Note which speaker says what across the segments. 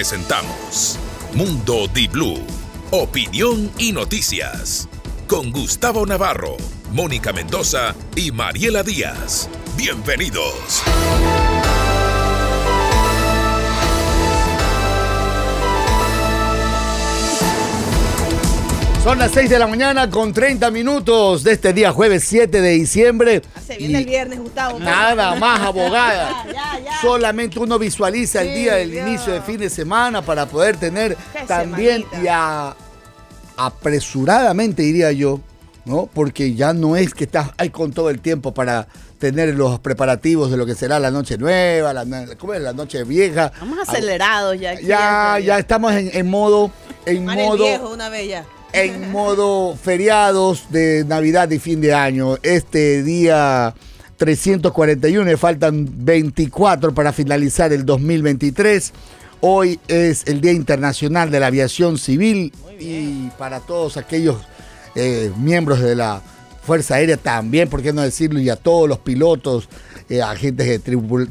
Speaker 1: presentamos Mundo Di Blue, opinión y noticias. Con Gustavo Navarro, Mónica Mendoza y Mariela Díaz. Bienvenidos.
Speaker 2: Son las 6 de la mañana con 30 minutos de este día jueves 7 de diciembre.
Speaker 3: Se viene el viernes, Gustavo.
Speaker 2: Nada más, abogada. Solamente uno visualiza el día del inicio de fin de semana para poder tener también ya apresuradamente, diría yo, ¿no? Porque ya no es que estás ahí con todo el tiempo para tener los preparativos de lo que será la noche nueva, la, ¿cómo es? la noche vieja.
Speaker 3: Vamos acelerados ya. Aquí
Speaker 2: ya, ya estamos en, modo, en modo.
Speaker 3: Viejo una vez ya
Speaker 2: en modo feriados de Navidad y fin de año. Este día 341, faltan 24 para finalizar el 2023. Hoy es el Día Internacional de la Aviación Civil y para todos aquellos eh, miembros de la Fuerza Aérea también, por qué no decirlo, y a todos los pilotos, eh, agentes de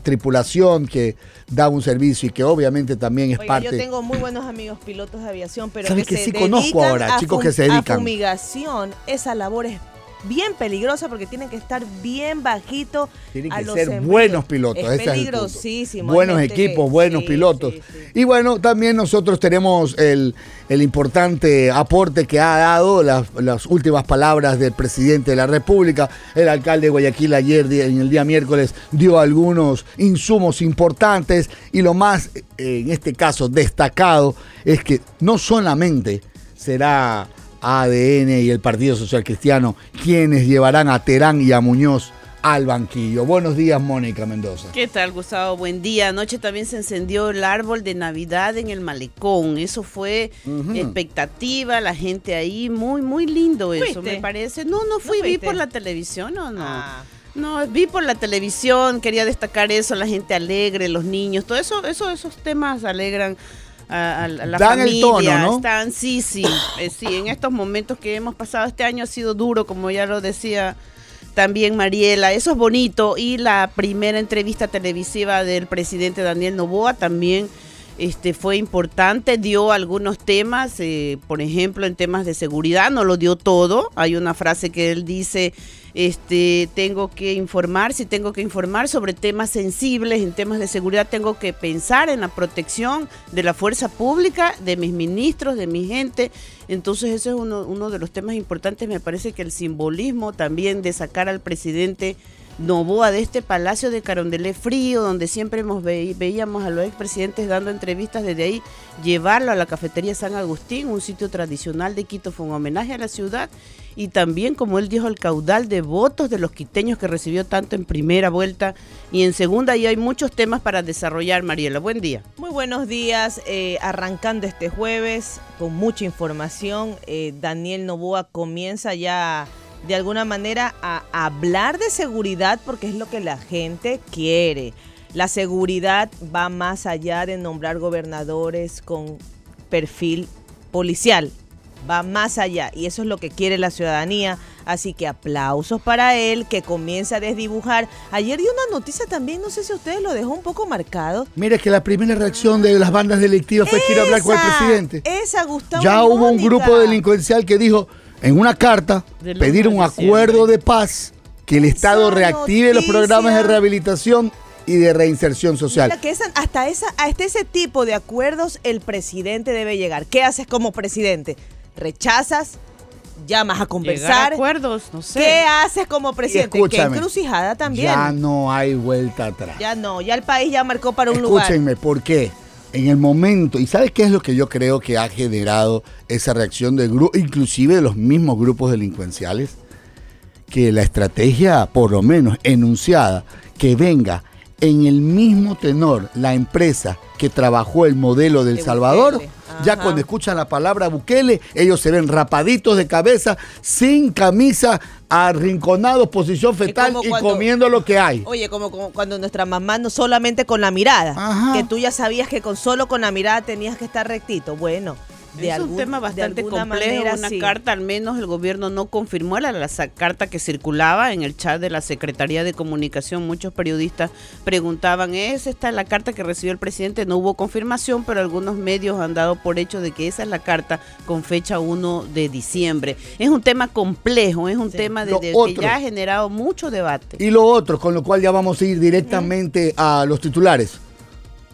Speaker 2: tripulación que da un servicio y que obviamente también es parte.
Speaker 3: Yo tengo muy buenos amigos pilotos de aviación, pero
Speaker 2: que, sí conozco ahora, chicos que se dedican.
Speaker 3: A fumigación, esa labor es bien peligrosa porque tienen que estar bien bajito.
Speaker 2: Tienen que ser buenos pilotos.
Speaker 3: Es peligrosísimo.
Speaker 2: buenos equipos, buenos pilotos. y bueno, también nosotros tenemos el, importante aporte que ha dado las, las, últimas palabras del presidente de la República. El alcalde de Guayaquil ayer, en el día miércoles, dio algunos insumos importantes y lo más, eh, en este caso, destacado es que no solamente será ADN y el Partido Social Cristiano, quienes llevarán a Terán y a Muñoz al banquillo. Buenos días, Mónica Mendoza.
Speaker 3: ¿Qué tal, Gustavo? Buen día. Anoche también se encendió el árbol de Navidad en el malecón. Eso fue expectativa, la gente ahí, muy, muy lindo eso, me parece. No, no fui, vi por la televisión o no. Ah. No, vi por la televisión, quería destacar eso, la gente alegre, los niños, todo eso, eso esos temas alegran a, la
Speaker 2: Dan
Speaker 3: familia.
Speaker 2: El tono, ¿no?
Speaker 3: Están, sí, sí, eh, sí, en estos momentos que hemos pasado este año ha sido duro, como ya lo decía también Mariela, eso es bonito y la primera entrevista televisiva del presidente Daniel Novoa también este, fue importante, dio algunos temas, eh, por ejemplo, en temas de seguridad, no lo dio todo. Hay una frase que él dice, este, tengo que informar, si tengo que informar sobre temas sensibles, en temas de seguridad, tengo que pensar en la protección de la fuerza pública, de mis ministros, de mi gente. Entonces, ese es uno, uno de los temas importantes. Me parece que el simbolismo también de sacar al presidente Novoa de este Palacio de Carondelet Frío, donde siempre hemos veíamos a los expresidentes dando entrevistas desde ahí, llevarlo a la cafetería San Agustín, un sitio tradicional de Quito, fue un homenaje a la ciudad y también, como él dijo, el caudal de votos de los quiteños que recibió tanto en primera vuelta y en segunda, y hay muchos temas para desarrollar, Mariela. Buen día.
Speaker 4: Muy buenos días, eh, arrancando este jueves con mucha información, eh, Daniel Novoa comienza ya de alguna manera a hablar de seguridad porque es lo que la gente quiere. La seguridad va más allá de nombrar gobernadores con perfil policial, va más allá y eso es lo que quiere la ciudadanía. Así que aplausos para él que comienza a desdibujar. Ayer dio una noticia también, no sé si ustedes lo dejó un poco marcado.
Speaker 2: Mire que la primera reacción de las bandas delictivas fue a hablar con el presidente.
Speaker 4: Esa, Gustavo.
Speaker 2: Ya hubo un grupo delincuencial que dijo, en una carta pedir un acuerdo de paz que el Estado reactive los programas de rehabilitación y de reinserción social.
Speaker 4: que hasta, esa, hasta ese tipo de acuerdos el presidente debe llegar. ¿Qué haces como presidente? ¿Rechazas? ¿Llamas a conversar?
Speaker 3: acuerdos, no sé.
Speaker 4: ¿Qué haces como presidente? ¿Qué encrucijada también?
Speaker 2: Ya no hay vuelta atrás.
Speaker 4: Ya no, ya el país ya marcó para un lugar.
Speaker 2: Escúchenme, ¿por qué? En el momento, y ¿sabes qué es lo que yo creo que ha generado esa reacción de grupo, inclusive de los mismos grupos delincuenciales? Que la estrategia, por lo menos enunciada, que venga en el mismo tenor la empresa que trabajó el modelo del Salvador, ya cuando escuchan la palabra Bukele, ellos se ven rapaditos de cabeza, sin camisa, arrinconados, posición fetal y comiendo lo que hay.
Speaker 4: Oye, como, cuando nuestra mamá no solamente con la mirada, que tú ya sabías que con solo con la mirada tenías que estar rectito. Bueno, de
Speaker 3: es un tema bastante complejo, una carta, al menos el gobierno no confirmó la, la, carta que circulaba en el chat de la Secretaría de Comunicación. Muchos periodistas preguntaban, ¿es esta la carta que recibió el presidente? No hubo confirmación, pero algunos medios han dado por hecho de que esa es la carta con fecha 1 de diciembre. Es un tema complejo, es un tema de, que ya ha generado mucho debate.
Speaker 2: Y lo otro, con lo cual ya vamos a ir directamente a los titulares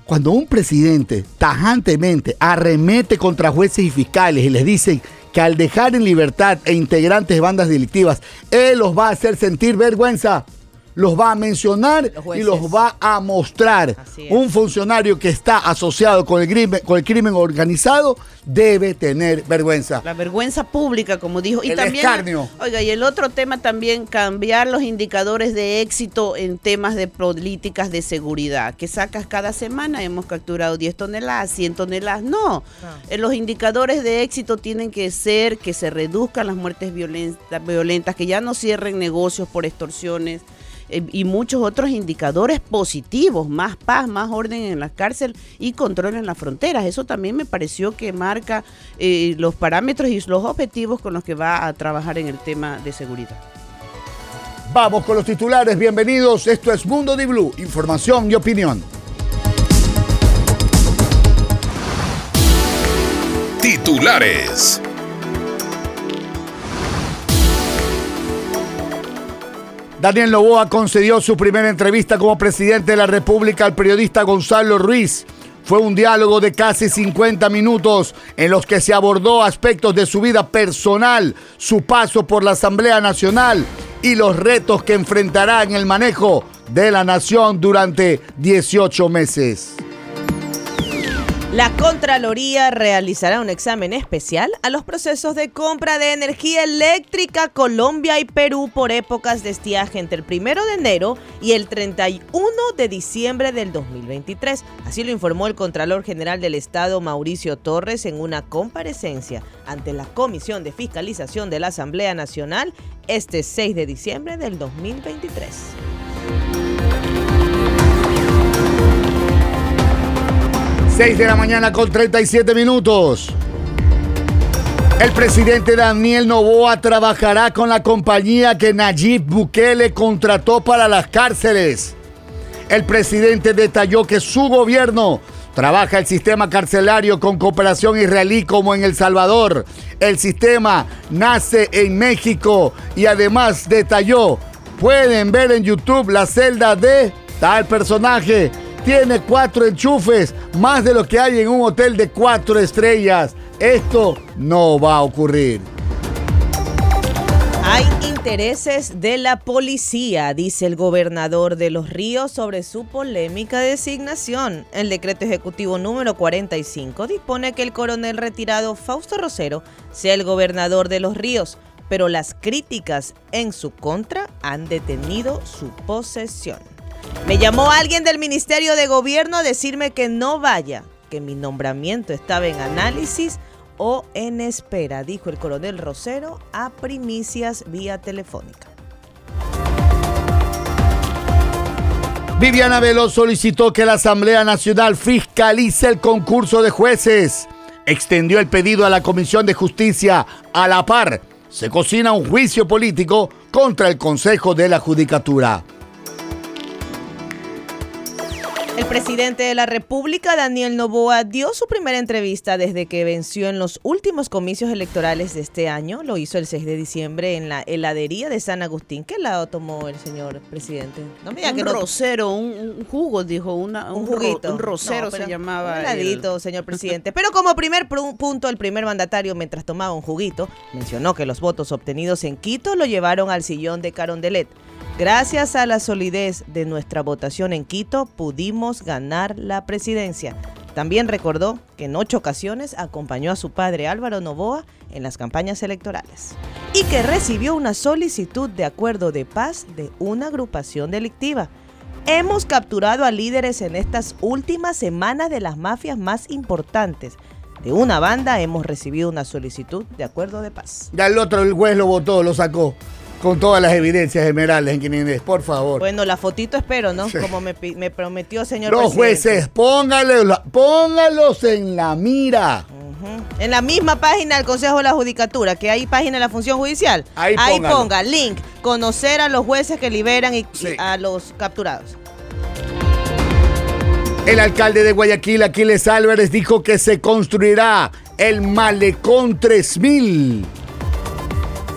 Speaker 2: cuando un presidente tajantemente arremete contra jueces y fiscales y les dice que al dejar en libertad e integrantes de bandas delictivas, él los va a hacer sentir vergüenza los va a mencionar y los va a mostrar. Un funcionario que está asociado con el, crimen, con el crimen organizado debe tener vergüenza.
Speaker 3: La vergüenza pública, como dijo.
Speaker 2: Y el también, escarnio.
Speaker 3: Oiga, y el otro tema también, cambiar los indicadores de éxito en temas de políticas de seguridad. Que sacas cada semana, hemos capturado 10 toneladas, 100 toneladas. No, ah. eh, los indicadores de éxito tienen que ser que se reduzcan las muertes violentas, violentas que ya no cierren negocios por extorsiones y muchos otros indicadores positivos, más paz, más orden en la cárcel y control en las fronteras. Eso también me pareció que marca eh, los parámetros y los objetivos con los que va a trabajar en el tema de seguridad.
Speaker 2: Vamos con los titulares, bienvenidos. Esto es Mundo de Blue, información y opinión.
Speaker 1: Titulares.
Speaker 2: Daniel Novoa concedió su primera entrevista como presidente de la República al periodista Gonzalo Ruiz. Fue un diálogo de casi 50 minutos en los que se abordó aspectos de su vida personal, su paso por la Asamblea Nacional y los retos que enfrentará en el manejo de la nación durante 18 meses.
Speaker 4: La Contraloría realizará un examen especial a los procesos de compra de energía eléctrica Colombia y Perú por épocas de estiaje entre el 1 de enero y el 31 de diciembre del 2023. Así lo informó el Contralor General del Estado Mauricio Torres en una comparecencia ante la Comisión de Fiscalización de la Asamblea Nacional este 6 de diciembre del 2023.
Speaker 2: 6 de la mañana con 37 minutos. El presidente Daniel Novoa trabajará con la compañía que Nayib Bukele contrató para las cárceles. El presidente detalló que su gobierno trabaja el sistema carcelario con cooperación israelí como en El Salvador. El sistema nace en México y además detalló, pueden ver en YouTube la celda de tal personaje tiene cuatro enchufes, más de lo que hay en un hotel de cuatro estrellas. Esto no va a ocurrir.
Speaker 4: Hay intereses de la policía, dice el gobernador de Los Ríos sobre su polémica designación. El decreto ejecutivo número 45 dispone que el coronel retirado Fausto Rosero sea el gobernador de Los Ríos, pero las críticas en su contra han detenido su posesión. Me llamó alguien del Ministerio de Gobierno a decirme que no vaya, que mi nombramiento estaba en análisis o en espera, dijo el coronel Rosero a primicias vía telefónica.
Speaker 2: Viviana Velo solicitó que la Asamblea Nacional fiscalice el concurso de jueces. Extendió el pedido a la Comisión de Justicia a la par. Se cocina un juicio político contra el Consejo de la Judicatura.
Speaker 4: El presidente de la República, Daniel Novoa, dio su primera entrevista desde que venció en los últimos comicios electorales de este año. Lo hizo el 6 de diciembre en la heladería de San Agustín. ¿Qué lado tomó el señor presidente?
Speaker 3: No me un rosero, un, jugo, dijo, una, un, juguito. un rosero se llamaba.
Speaker 4: Un heladito, señor presidente. Pero como primer punto, el primer mandatario, mientras tomaba un juguito, mencionó que los votos obtenidos en Quito lo llevaron al sillón de Carondelet. Gracias a la solidez de nuestra votación en Quito, pudimos ganar la presidencia. También recordó que en ocho ocasiones acompañó a su padre Álvaro Novoa en las campañas electorales y que recibió una solicitud de acuerdo de paz de una agrupación delictiva. Hemos capturado a líderes en estas últimas semanas de las mafias más importantes. De una banda hemos recibido una solicitud de acuerdo de paz.
Speaker 2: Ya el otro, el juez lo votó, lo sacó con todas las evidencias generales en Quinines, por favor.
Speaker 4: Bueno, la fotito espero, ¿no? Como me, prometió señor
Speaker 2: Los jueces, póngalos, póngalos en la mira.
Speaker 4: En la misma página del Consejo de la Judicatura, que hay página de la función judicial,
Speaker 2: Ahí
Speaker 4: ponga link, conocer a los jueces que liberan y, a los capturados.
Speaker 2: El alcalde de Guayaquil, Aquiles Álvarez, dijo que se construirá el Malecón 3000.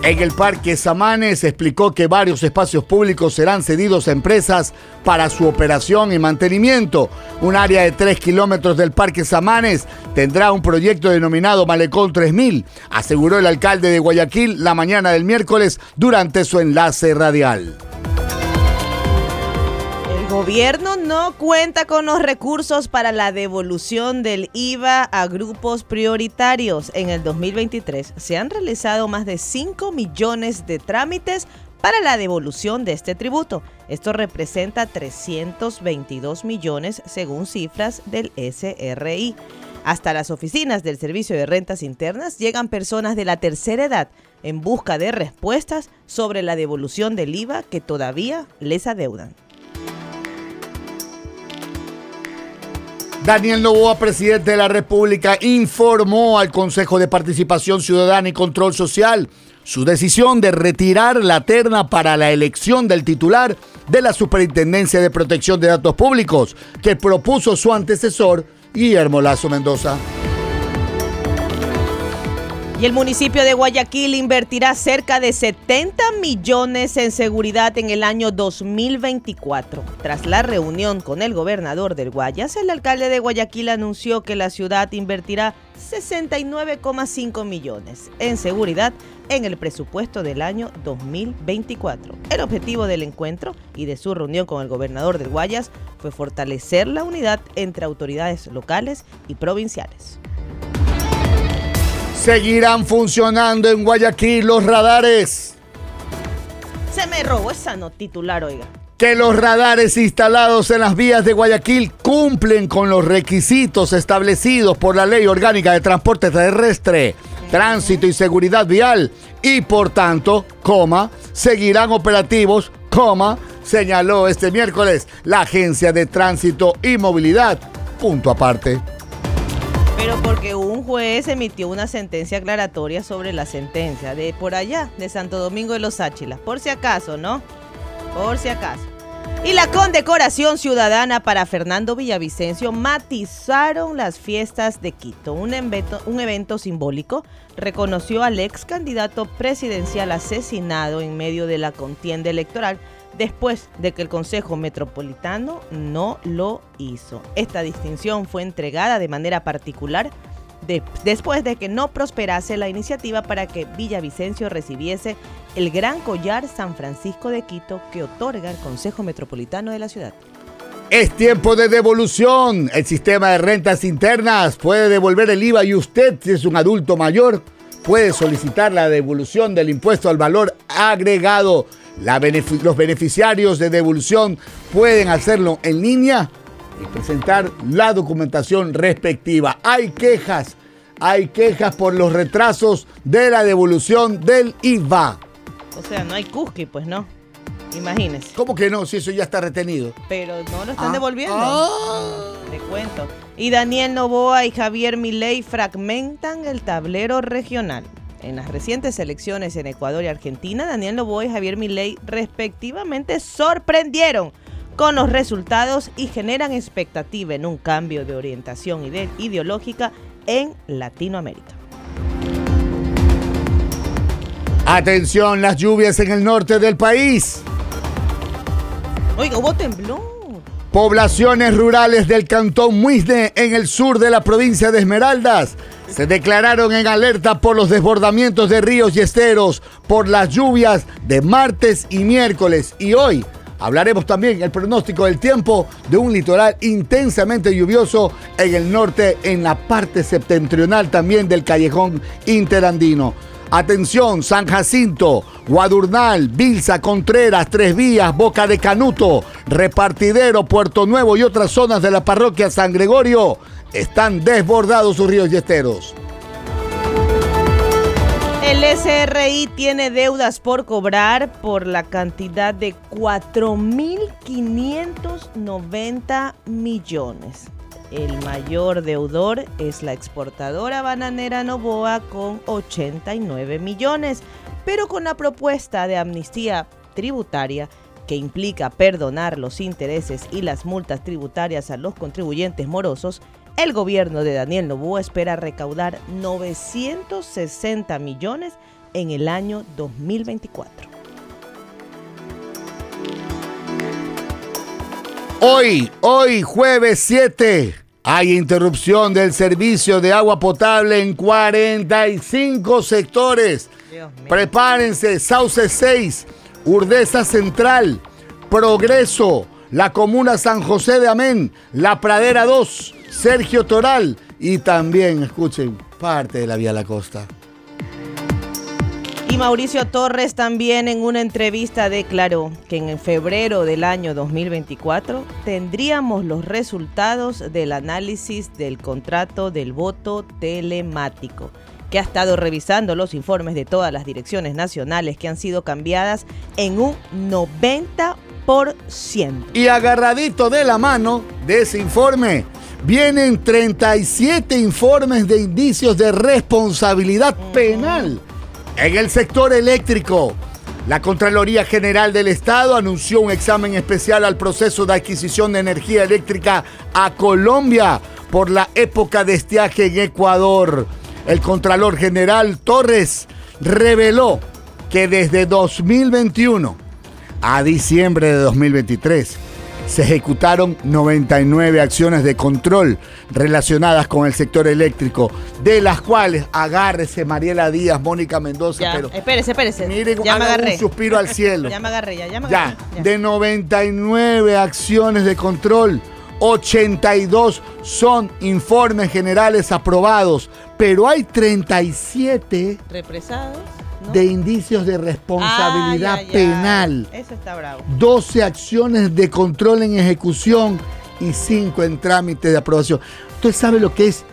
Speaker 2: En el Parque Samanes explicó que varios espacios públicos serán cedidos a empresas para su operación y mantenimiento. Un área de 3 kilómetros del Parque Samanes tendrá un proyecto denominado Malecón 3000, aseguró el alcalde de Guayaquil la mañana del miércoles durante su enlace radial.
Speaker 4: Gobierno no cuenta con los recursos para la devolución del IVA a grupos prioritarios. En el 2023 se han realizado más de 5 millones de trámites para la devolución de este tributo. Esto representa 322 millones según cifras del SRI. Hasta las oficinas del Servicio de Rentas Internas llegan personas de la tercera edad en busca de respuestas sobre la devolución del IVA que todavía les adeudan.
Speaker 2: Daniel Novoa, presidente de la República, informó al Consejo de Participación Ciudadana y Control Social su decisión de retirar la terna para la elección del titular de la Superintendencia de Protección de Datos Públicos que propuso su antecesor, Guillermo Lazo Mendoza.
Speaker 4: Y el municipio de Guayaquil invertirá cerca de 70 millones en seguridad en el año 2024. Tras la reunión con el gobernador del Guayas, el alcalde de Guayaquil anunció que la ciudad invertirá 69,5 millones en seguridad en el presupuesto del año 2024. El objetivo del encuentro y de su reunión con el gobernador del Guayas fue fortalecer la unidad entre autoridades locales y provinciales.
Speaker 2: Seguirán funcionando en Guayaquil los radares.
Speaker 4: Se me robó esa no titular, oiga.
Speaker 2: que los radares instalados en las vías de Guayaquil cumplen con los requisitos establecidos por la Ley Orgánica de Transporte Terrestre, Tránsito y Seguridad Vial y por tanto, coma, seguirán operativos, coma, señaló este miércoles la Agencia de Tránsito y Movilidad. Punto aparte.
Speaker 4: Pero porque un juez emitió una sentencia aclaratoria sobre la sentencia de por allá, de Santo Domingo de los Áchilas. Por si acaso, ¿no? Por si acaso. Y la condecoración ciudadana para Fernando Villavicencio matizaron las fiestas de Quito. Un evento, un evento simbólico reconoció al ex candidato presidencial asesinado en medio de la contienda electoral después de que el Consejo Metropolitano no lo hizo. Esta distinción fue entregada de manera particular de- después de que no prosperase la iniciativa para que Villavicencio recibiese el gran collar San Francisco de Quito que otorga el Consejo Metropolitano de la ciudad.
Speaker 2: Es tiempo de devolución. El sistema de rentas internas puede devolver el IVA y usted, si es un adulto mayor, puede solicitar la devolución del impuesto al valor agregado. Los beneficiarios de devolución pueden hacerlo en línea y presentar la documentación respectiva. Hay quejas, hay quejas por los retrasos de la devolución del IVA.
Speaker 4: O sea, no hay Cusqui, pues no. Imagínese.
Speaker 2: ¿Cómo que no? Si eso ya está retenido.
Speaker 4: Pero no lo están
Speaker 2: Ah.
Speaker 4: devolviendo.
Speaker 2: Ah.
Speaker 4: Te cuento. Y Daniel Novoa y Javier Milei fragmentan el tablero regional. En las recientes elecciones en Ecuador y Argentina, Daniel Novoa y Javier Milei respectivamente sorprendieron con los resultados y generan expectativa en un cambio de orientación ide- ideológica en Latinoamérica.
Speaker 2: Atención, las lluvias en el norte del país.
Speaker 4: Oiga, hubo temblor.
Speaker 2: Poblaciones rurales del cantón Muisne en el sur de la provincia de Esmeraldas se declararon en alerta por los desbordamientos de ríos y esteros por las lluvias de martes y miércoles. Y hoy hablaremos también el pronóstico del tiempo de un litoral intensamente lluvioso en el norte, en la parte septentrional también del callejón interandino. Atención, San Jacinto, Guadurnal, Bilsa, Contreras, Tres Vías, Boca de Canuto, Repartidero, Puerto Nuevo y otras zonas de la parroquia San Gregorio están desbordados sus ríos y esteros.
Speaker 4: El SRI tiene deudas por cobrar por la cantidad de 4.590 millones. El mayor deudor es la exportadora bananera Novoa con 89 millones, pero con la propuesta de amnistía tributaria que implica perdonar los intereses y las multas tributarias a los contribuyentes morosos, el gobierno de Daniel Novoa espera recaudar 960 millones en el año 2024.
Speaker 2: Hoy, hoy, jueves 7, hay interrupción del servicio de agua potable en 45 sectores. Prepárense, Sauce 6, Urdesa Central, Progreso, la Comuna San José de Amén, La Pradera 2, Sergio Toral y también, escuchen, parte de la Vía La Costa.
Speaker 4: Y Mauricio Torres también en una entrevista declaró que en febrero del año 2024 tendríamos los resultados del análisis del contrato del voto telemático, que ha estado revisando los informes de todas las direcciones nacionales que han sido cambiadas en un 90%.
Speaker 2: Y agarradito de la mano de ese informe vienen 37 informes de indicios de responsabilidad penal en el sector eléctrico, la Contraloría General del Estado anunció un examen especial al proceso de adquisición de energía eléctrica a Colombia por la época de estiaje en Ecuador. El Contralor General Torres reveló que desde 2021 a diciembre de 2023 se ejecutaron 99 acciones de control relacionadas con el sector eléctrico, de las cuales agárrese Mariela Díaz, Mónica Mendoza,
Speaker 4: Ya,
Speaker 2: pero
Speaker 4: espérese, espérese.
Speaker 2: miren,
Speaker 4: ya me agarré.
Speaker 2: un suspiro al cielo.
Speaker 4: Ya me agarré, ya, ya me agarré. ya.
Speaker 2: de 99 acciones de control, 82 son informes generales aprobados, pero hay 37
Speaker 4: ¿Represados? ¿No?
Speaker 2: de indicios de responsabilidad
Speaker 4: Ah, ya, ya.
Speaker 2: penal.
Speaker 4: Eso está bravo.
Speaker 2: 12 acciones de control en ejecución y 5 en trámite de aprobación. ¿Usted sabe lo que es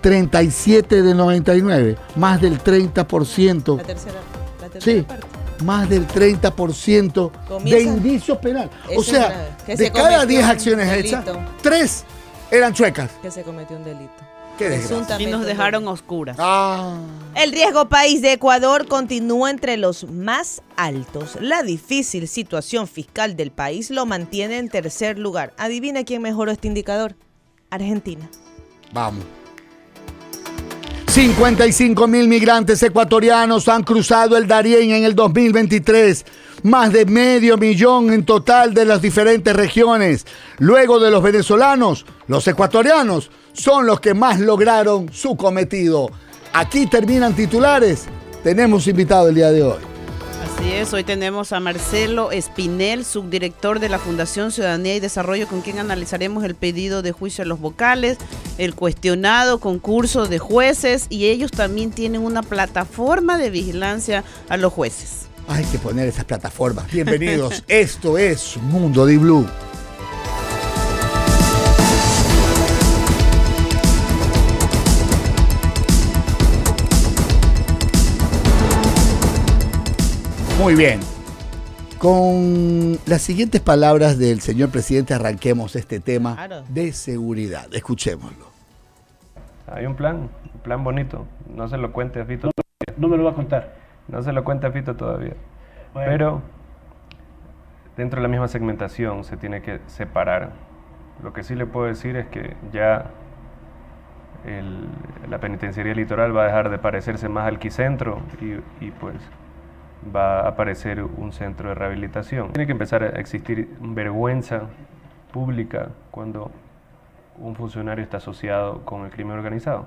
Speaker 2: 37 de 99? Más del 30%.
Speaker 4: La tercera, la tercera
Speaker 2: Sí,
Speaker 4: parte.
Speaker 2: más del 30% de
Speaker 4: Comienza-
Speaker 2: indicios penales. O sea, de
Speaker 4: se
Speaker 2: cada
Speaker 4: cometió
Speaker 2: 10
Speaker 4: un
Speaker 2: acciones hechas,
Speaker 4: delito.
Speaker 2: 3 eran chuecas.
Speaker 4: Que se cometió un delito.
Speaker 2: Qué desgracia.
Speaker 3: Y nos dejaron oscuras.
Speaker 2: Ah,
Speaker 4: El riesgo país de Ecuador continúa entre los más altos. La difícil situación fiscal del país lo mantiene en tercer lugar. Adivina quién mejoró este indicador. Argentina.
Speaker 2: vamos. 55 mil migrantes ecuatorianos han cruzado el Darién en el 2023. Más de medio millón en total de las diferentes regiones. Luego de los venezolanos, los ecuatorianos son los que más lograron su cometido. Aquí terminan titulares. Tenemos invitado el día de hoy.
Speaker 3: Así es, hoy tenemos a Marcelo Espinel, subdirector de la Fundación Ciudadanía y Desarrollo, con quien analizaremos el pedido de juicio a los vocales, el cuestionado concurso de jueces y ellos también tienen una plataforma de vigilancia a los jueces.
Speaker 2: Hay que poner esas plataformas. Bienvenidos. Esto es Mundo Di Blue. Muy bien. Con las siguientes palabras del señor presidente arranquemos este tema
Speaker 4: Claro.
Speaker 2: de seguridad. Escuchémoslo.
Speaker 5: Hay un plan, un plan bonito. No se lo cuente a Fito,
Speaker 6: No me lo va a contar.
Speaker 5: no se lo cuente a Fito todavía.
Speaker 6: Bueno.
Speaker 5: Pero dentro de la misma segmentación se tiene que separar. Lo que sí le puedo decir es que ya el- la penitenciaría litoral va a dejar de parecerse más al quicentro y, y pues va a aparecer un centro de rehabilitación. Tiene que empezar a existir vergüenza pública cuando un funcionario está asociado con el crimen organizado.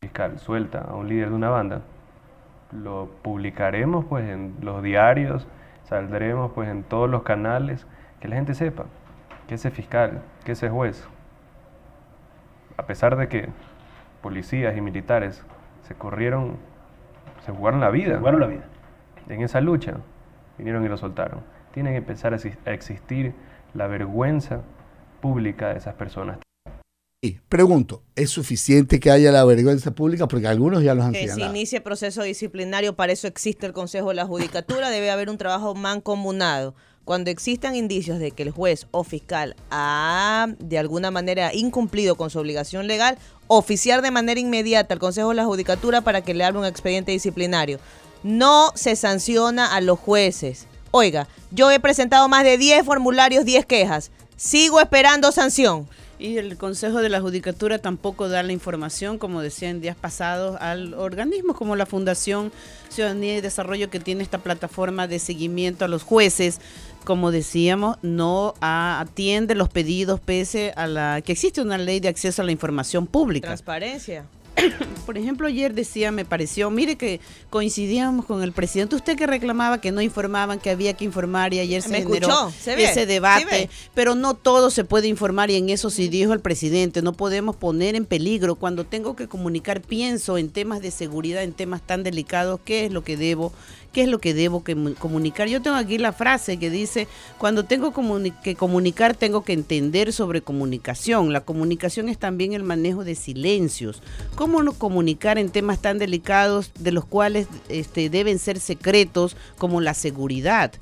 Speaker 5: Fiscal suelta a un líder de una banda, lo publicaremos pues en los diarios, saldremos pues en todos los canales, que la gente sepa que ese fiscal, que ese juez, a pesar de que policías y militares se corrieron, se jugaron la vida
Speaker 6: Jugaron la vida.
Speaker 5: En esa lucha, vinieron y lo soltaron. Tiene que empezar a exis- a existir la vergüenza pública de esas personas.
Speaker 2: Y pregunto, ¿es suficiente que haya la vergüenza pública? Porque algunos ya los han
Speaker 4: Que se inicie proceso disciplinario, para eso existe el Consejo de la Judicatura, debe haber un trabajo mancomunado cuando existan indicios de que el juez o fiscal ha de alguna manera incumplido con su obligación legal, oficiar de manera inmediata al Consejo de la Judicatura para que le abra un expediente disciplinario. No se sanciona a los jueces. Oiga, yo he presentado más de 10 formularios, 10 quejas. Sigo esperando sanción.
Speaker 3: Y el Consejo de la Judicatura tampoco da la información, como decía en días pasados, al organismo como la Fundación Ciudadanía y Desarrollo que tiene esta plataforma de seguimiento a los jueces. Como decíamos, no atiende los pedidos pese a la que existe una ley de acceso a la información pública.
Speaker 4: Transparencia.
Speaker 3: Por ejemplo, ayer decía, me pareció, mire que coincidíamos con el presidente, usted que reclamaba que no informaban, que había que informar y ayer se generó ese debate, pero no todo se puede informar y en eso sí dijo el presidente, no podemos poner en peligro cuando tengo que comunicar, pienso en temas de seguridad, en temas tan delicados, qué es lo que debo qué es lo que debo que comunicar. Yo tengo aquí la frase que dice, cuando tengo que comunicar, tengo que entender sobre comunicación. La comunicación es también el manejo de silencios. ¿Cómo no comunicar en temas tan delicados de los cuales este, deben ser secretos como la seguridad?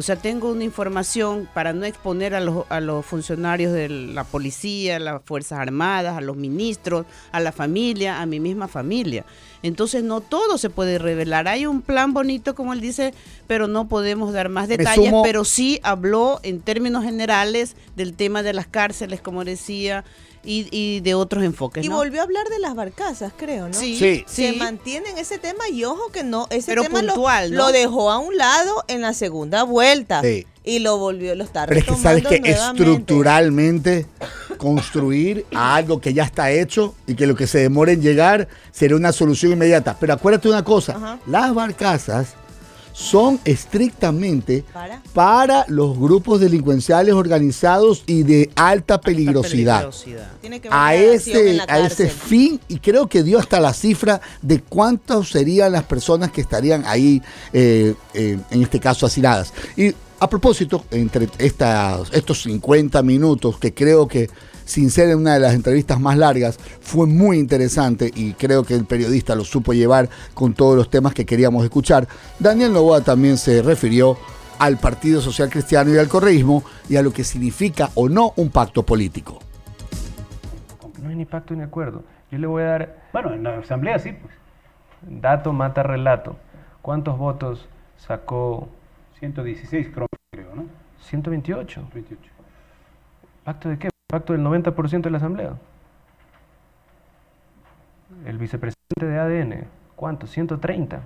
Speaker 3: O sea, tengo una información para no exponer a los, a los funcionarios de la policía, a las Fuerzas Armadas, a los ministros, a la familia, a mi misma familia. Entonces no todo se puede revelar. Hay un plan bonito, como él dice, pero no podemos dar más detalles, pero sí habló en términos generales del tema de las cárceles, como decía, y, de otros enfoques.
Speaker 4: Y volvió a hablar de las barcazas, creo, ¿no?
Speaker 3: Sí, sí.
Speaker 4: Se mantiene en ese tema y ojo que no, ese tema lo, dejó a un lado en la segunda vuelta. Y lo volvió, lo está
Speaker 2: Pero es que sabes que estructuralmente construir a algo que ya está hecho y que lo que se demore en llegar sería una solución inmediata. Pero acuérdate una cosa, las barcazas son estrictamente ¿Para? los grupos delincuenciales organizados y de alta, peligrosidad. a ese, a ese fin, y creo que dio hasta la cifra de cuántas serían las personas que estarían ahí, eh, eh, en este caso, asinadas. Y a propósito, entre estas, estos 50 minutos que creo que sin ser una de las entrevistas más largas, fue muy interesante y creo que el periodista lo supo llevar con todos los temas que queríamos escuchar. Daniel Novoa también se refirió al Partido Social Cristiano y al correísmo y a lo que significa o no un pacto político.
Speaker 5: No hay ni pacto ni acuerdo. Yo le voy a dar...
Speaker 6: Bueno, en la asamblea sí, pues.
Speaker 5: Dato mata relato. ¿Cuántos votos sacó?
Speaker 6: 116 creo, ¿no?
Speaker 5: 128. 128. ¿Pacto de qué? Pacto del 90% de la Asamblea. El vicepresidente de ADN, ¿cuánto? 130.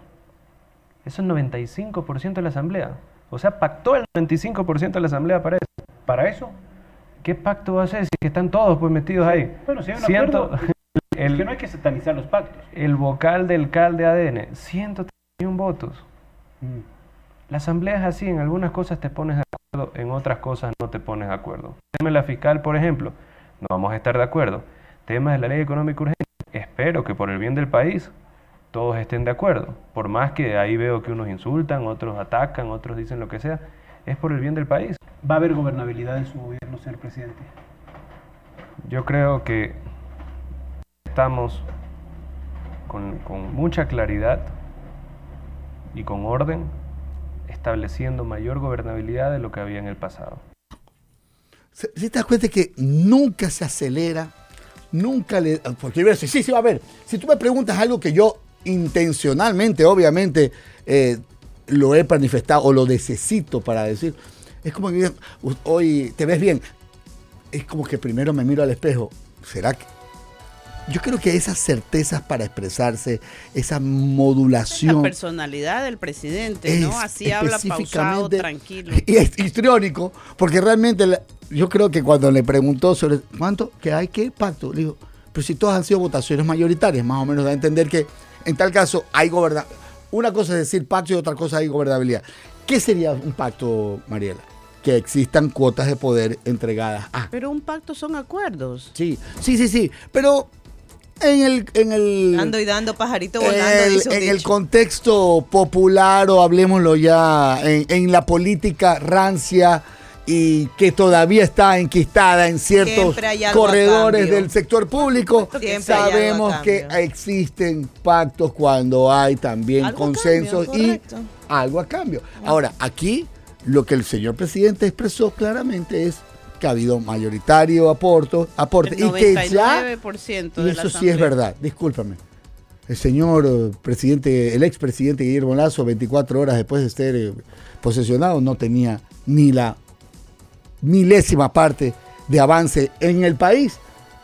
Speaker 5: Eso es 95% de la Asamblea. O sea, pactó el 95% de la Asamblea para eso.
Speaker 6: ¿Para eso?
Speaker 5: ¿Qué pacto va a hacer si están todos pues metidos ahí?
Speaker 6: Bueno, si hay un acuerdo, el, que no hay que satanizar los pactos.
Speaker 5: El vocal del CAL de ADN, 131 votos. Mm. La Asamblea es así, en algunas cosas te pones de en otras cosas no te pones de acuerdo. Tema de la fiscal, por ejemplo, no vamos a estar de acuerdo. Tema de la ley económica urgente, espero que por el bien del país todos estén de acuerdo. Por más que ahí veo que unos insultan, otros atacan, otros dicen lo que sea, es por el bien del país.
Speaker 6: ¿Va a haber gobernabilidad en su gobierno, señor presidente?
Speaker 5: Yo creo que estamos con, con mucha claridad y con orden estableciendo mayor gobernabilidad de lo que había en el pasado.
Speaker 2: Si te das cuenta que nunca se acelera, nunca le... Porque sí, sí va a ver. Si tú me preguntas algo que yo intencionalmente, obviamente, eh, lo he manifestado o lo necesito para decir, es como que hoy te ves bien. Es como que primero me miro al espejo. ¿Será que yo creo que esas certezas para expresarse, esa modulación.
Speaker 3: La personalidad del presidente, ¿no? Así habla pausado, tranquilo.
Speaker 2: Y es histriónico, porque realmente yo creo que cuando le preguntó sobre cuánto, que hay, qué pacto, le digo, pero si todas han sido votaciones mayoritarias, más o menos da a entender que en tal caso hay gobernabilidad. Una cosa es decir pacto y otra cosa hay gobernabilidad. ¿Qué sería un pacto, Mariela? que existan cuotas de poder entregadas a.
Speaker 3: Pero un pacto son acuerdos.
Speaker 2: Sí, sí, sí, sí. Pero en el, en el
Speaker 4: dando y dando pajarito volando
Speaker 2: en el contexto popular o hablemoslo ya en, la política rancia y que todavía está enquistada en ciertos corredores del sector público sabemos que existen pactos cuando hay también consensos y algo a cambio. Ahora aquí Lo que el señor presidente expresó claramente es que ha habido mayoritario aporto, aporte
Speaker 3: El
Speaker 2: y que ya
Speaker 3: 99%
Speaker 2: y
Speaker 3: de la
Speaker 2: eso sí es verdad, discúlpame. El señor eh, presidente, el expresidente Guillermo Lazo, 24 horas después de ser eh, posesionado, no tenía ni la milésima parte de avance en el país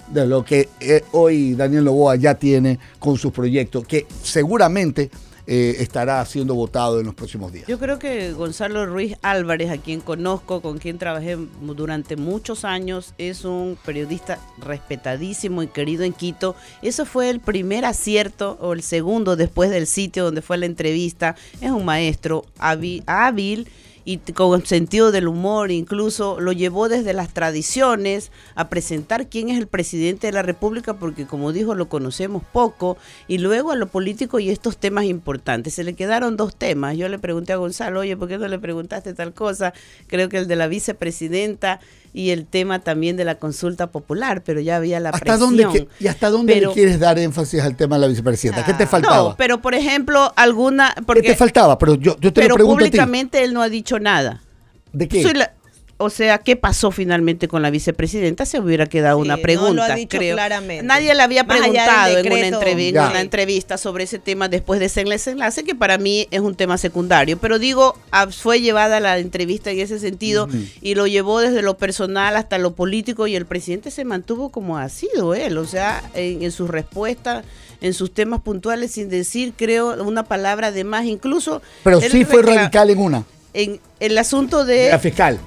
Speaker 2: de lo que eh, hoy Daniel Novoa ya tiene con sus proyectos, que seguramente eh, estará siendo votado en los próximos días.
Speaker 3: Yo creo que Gonzalo Ruiz Álvarez, a quien conozco, con quien trabajé durante muchos años, es un periodista respetadísimo y querido en Quito. Eso fue el primer acierto o el segundo después del sitio donde fue la entrevista. Es un maestro hábil, hábil y con sentido del humor, incluso lo llevó desde las tradiciones a presentar quién es el presidente de la República, porque como dijo, lo conocemos poco, y luego a lo político y estos temas importantes. Se le quedaron dos temas. Yo le pregunté a Gonzalo, oye, ¿por qué no le preguntaste tal cosa? Creo que el de la vicepresidenta y el tema también de la consulta popular, pero ya había la
Speaker 2: ¿Hasta
Speaker 3: presión.
Speaker 2: dónde, ¿Y hasta dónde
Speaker 3: Pero-
Speaker 2: le quieres dar énfasis al tema de la vicepresidenta? ¿Qué te
Speaker 4: Ah,
Speaker 2: faltaba?
Speaker 3: No, pero por ejemplo, alguna...
Speaker 2: ¿Qué
Speaker 3: Porque,
Speaker 2: te faltaba? Pero yo, yo te
Speaker 3: pero
Speaker 2: lo pregunto a ti.
Speaker 3: públicamente él no ha dicho nada.
Speaker 2: ¿De qué?
Speaker 3: Soy la- o sea, ¿qué pasó finalmente con la vicepresidenta? Se hubiera quedado
Speaker 4: Sí,
Speaker 3: una
Speaker 4: no
Speaker 3: pregunta,
Speaker 4: lo ha dicho
Speaker 3: creo.
Speaker 4: claramente.
Speaker 3: Nadie le había
Speaker 4: Más
Speaker 3: preguntado en, una
Speaker 4: decreto.
Speaker 3: entrev- en
Speaker 2: Ya.
Speaker 3: una entrevista sobre ese tema después de ese desenlace, que para mí es un tema secundario. Pero digo, fue llevada la entrevista en ese sentido y lo llevó desde lo personal hasta lo político y el presidente se mantuvo como ha sido él, o sea, en, en sus respuestas en sus temas puntuales sin decir, creo, una palabra de más. Incluso...
Speaker 2: Pero sí fue radical en una.
Speaker 3: En el asunto de...
Speaker 2: La fiscal.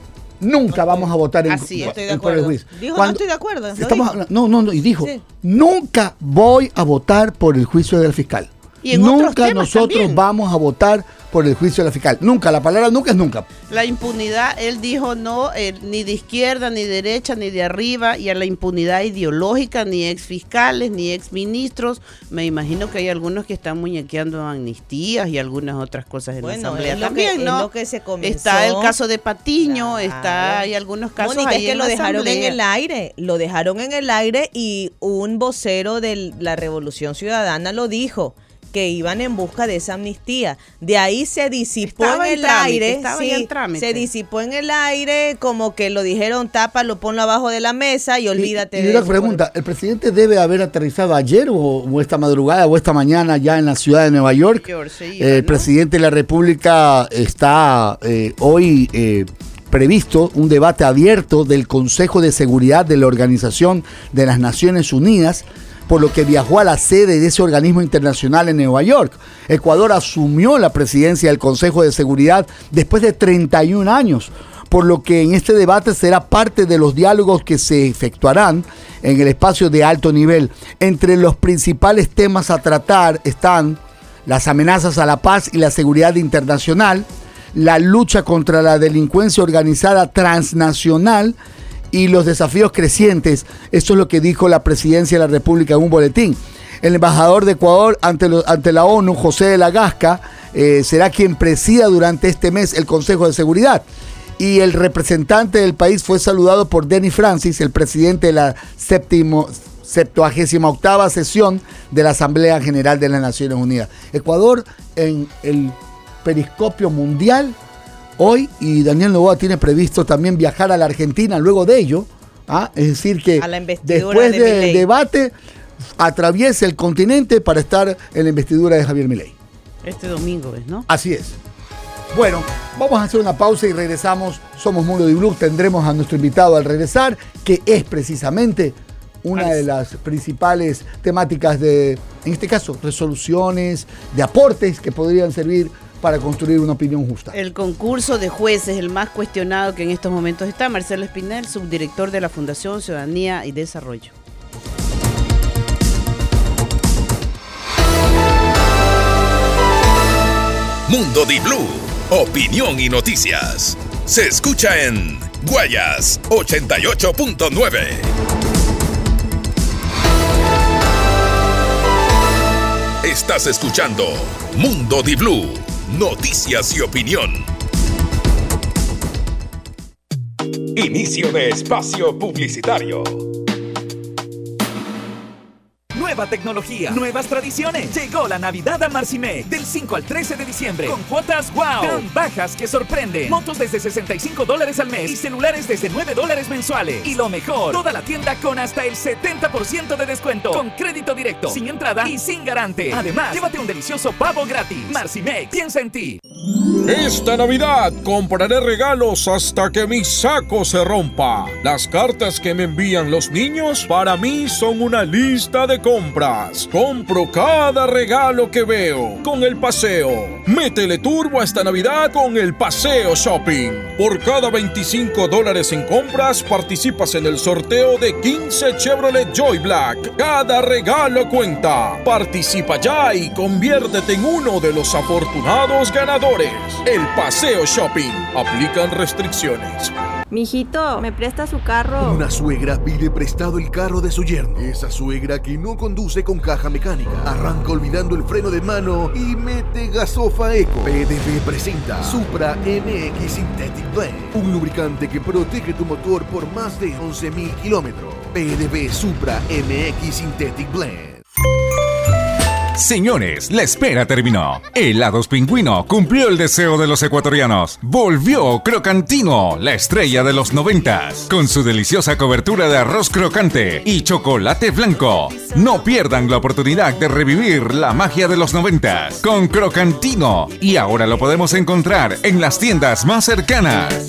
Speaker 2: Nunca vamos a votar en,
Speaker 3: Así es.
Speaker 4: Estoy de
Speaker 2: en por el juicio.
Speaker 4: Dijo,
Speaker 2: Cuando-
Speaker 4: no estoy de acuerdo.
Speaker 2: Estamos
Speaker 4: dijo.
Speaker 2: no, no, no, y dijo,
Speaker 4: Sí.
Speaker 2: nunca voy a votar por el juicio del fiscal.
Speaker 3: Y en otros
Speaker 2: nunca
Speaker 3: temas
Speaker 2: nosotros
Speaker 3: también.
Speaker 2: vamos a votar por el juicio de la fiscal. Nunca, la palabra nunca es nunca.
Speaker 3: La impunidad, él dijo no, eh, ni de izquierda, ni derecha, ni de arriba, y a la impunidad ideológica, ni ex fiscales, ni ex ministros. Me imagino que hay algunos que están muñequeando amnistías y algunas otras cosas en
Speaker 4: Bueno,
Speaker 3: la asamblea
Speaker 4: es lo
Speaker 3: también,
Speaker 4: que- es
Speaker 3: ¿no?
Speaker 4: lo que se comenzó.
Speaker 3: Está el caso de Patiño,
Speaker 4: Claro.
Speaker 3: está hay algunos casos
Speaker 4: Mónica,
Speaker 3: ahí
Speaker 4: es que
Speaker 3: en
Speaker 4: lo
Speaker 3: la
Speaker 4: dejaron en el aire, lo dejaron en el aire y un vocero de la Revolución Ciudadana lo dijo que iban en busca de esa amnistía. De ahí se disipó
Speaker 3: Estaba
Speaker 4: en el
Speaker 3: trámite,
Speaker 4: aire,
Speaker 3: estaba
Speaker 4: sí,
Speaker 3: ya en trámite.
Speaker 4: se disipó en el aire como que lo dijeron, tápalo, ponlo abajo de la mesa y olvídate
Speaker 2: Y, y
Speaker 4: de
Speaker 2: una
Speaker 4: eso.
Speaker 2: pregunta, ¿el presidente debe haber aterrizado ayer o, o esta madrugada o esta mañana ya en la ciudad de Nueva York?
Speaker 3: Iba,
Speaker 2: el
Speaker 3: ¿no?
Speaker 2: presidente de la República está eh, hoy eh, previsto un debate abierto del Consejo de Seguridad de la Organización de las Naciones Unidas, por lo que viajó a la sede de ese organismo internacional en Nueva York. Ecuador asumió la presidencia del Consejo de Seguridad después de 31 años, por lo que en este debate será parte de los diálogos que se efectuarán en el espacio de alto nivel. Entre los principales temas a tratar están las amenazas a la paz y la seguridad internacional, la lucha contra la delincuencia organizada transnacional y los desafíos crecientes. Esto es lo que dijo la presidencia de la República en un boletín. El embajador de Ecuador ante, ante la ONU, José de la Gasca, eh, será quien presida durante este mes el Consejo de Seguridad. Y el representante del país fue saludado por Denny Francis, el presidente de la séptimo, 78 sesión de la Asamblea General de las Naciones Unidas. Ecuador en el periscopio mundial hoy y Daniel Novoa tiene previsto también viajar a la Argentina luego de ello. ¿ah? Es decir, que
Speaker 4: A la investidura
Speaker 2: después
Speaker 4: de
Speaker 2: del debate atraviesa el continente para estar en la investidura de Javier Milei.
Speaker 3: Este domingo es, ¿no?
Speaker 2: Así es. Bueno, vamos a hacer una pausa y regresamos. Somos Mundo de Blue. Tendremos a nuestro invitado al regresar, que es precisamente una de las principales temáticas de, en este caso, resoluciones, de aportes que podrían servir para construir una opinión justa.
Speaker 3: El concurso de jueces, el más cuestionado que en estos momentos está, Marcelo Espinel, subdirector de la Fundación Ciudadanía y Desarrollo.
Speaker 1: Mundo Di Blue, opinión y noticias. Se escucha en Guayas 88.9. Estás escuchando Mundo Di Blue, noticias y opinión. Inicio de espacio publicitario.
Speaker 7: Nueva tecnología, nuevas tradiciones. Llegó la Navidad a Marcimex del 5 al 13 de diciembre con cuotas wow, tan bajas que sorprenden. Motos desde 65 dólares al mes y celulares desde 9 dólares mensuales. Y lo mejor, toda la tienda con hasta el 70% de descuento con crédito directo, sin entrada y sin garante. Además, llévate un delicioso pavo gratis. Marcimex, piensa en ti.
Speaker 8: Esta Navidad compraré regalos hasta que mi saco se rompa. Las cartas que me envían los niños para mí son una lista de compras. Compro cada regalo que veo con el paseo. Métele turbo esta Navidad con el paseo shopping. Por cada 25 dólares en compras participas en el sorteo de 15 Chevrolet Joy Black. Cada regalo cuenta. Participa ya y conviértete en uno de los afortunados ganadores. El Paseo Shopping. Aplican restricciones.
Speaker 9: Mijito, ¿me presta su carro?
Speaker 10: Una suegra pide prestado el carro de su yerno. Esa suegra que no conduce con caja mecánica. Arranca olvidando el freno de mano y mete gasofa eco. PDV presenta Supra MX Synthetic Blend. Un lubricante que protege tu motor por más de 11.000 kilómetros. PDV Supra MX Synthetic Blend.
Speaker 11: Señores, la espera terminó. Helados Pingüino cumplió el deseo de los ecuatorianos. Volvió Crocantino, la estrella de los noventas, con su deliciosa cobertura de arroz crocante y chocolate blanco. No pierdan la oportunidad de revivir la magia de los noventas con Crocantino. Y ahora lo podemos encontrar en las tiendas más cercanas.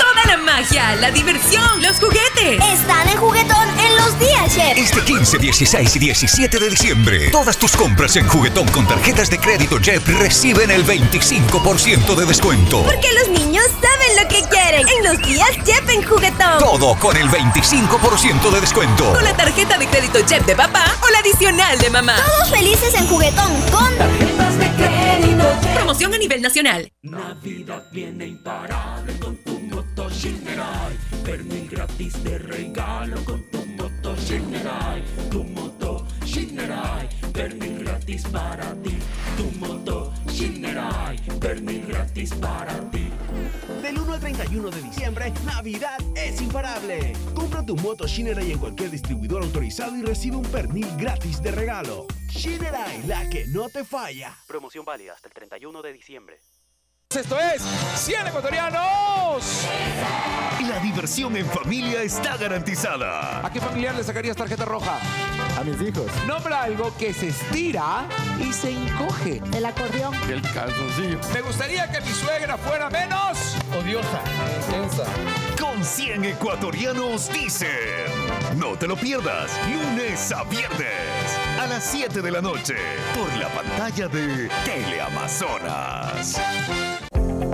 Speaker 12: Toda la magia, la diversión, los juguetes.
Speaker 13: Están en juguetón en los días, Chef.
Speaker 14: Este 15, 16 y 17 de diciembre, todas tus compras en juguetón con tarjetas de crédito JEP reciben el 25% de descuento.
Speaker 13: Porque los niños saben lo que quieren. En los días JEP en juguetón.
Speaker 14: Todo con el 25% de descuento.
Speaker 12: Con la tarjeta de crédito JEP de papá o la adicional de mamá.
Speaker 13: Todos felices en juguetón con
Speaker 12: tarjetas de crédito. Promoción a nivel nacional.
Speaker 15: Navidad viene imparable con tu moto Shinerai. Pernil gratis de regalo con tu moto Shinerai. Tu moto Shinerai. Pernil gratis para ti. Tu moto Shinerai. Pernil gratis para ti.
Speaker 16: Del 1 al 31 de diciembre, Navidad es imparable. Compra tu moto Shinerai en cualquier distribuidor autorizado y recibe un pernil gratis de regalo. Shinerai, la que no te falla.
Speaker 17: Promoción válida hasta el 31 de diciembre.
Speaker 18: Esto es 100 ecuatorianos.
Speaker 1: La diversión en familia está garantizada.
Speaker 18: ¿A qué familiar le sacarías tarjeta roja?
Speaker 19: A mis hijos.
Speaker 18: Nombra algo que se estira y se encoge.
Speaker 9: El acordeón.
Speaker 19: El calzoncillo.
Speaker 18: Me gustaría que mi suegra fuera menos
Speaker 19: odiosa, intensa.
Speaker 1: Con 100 ecuatorianos dicen. No te lo pierdas, lunes a viernes a las 7 de la noche por la pantalla de Teleamazonas.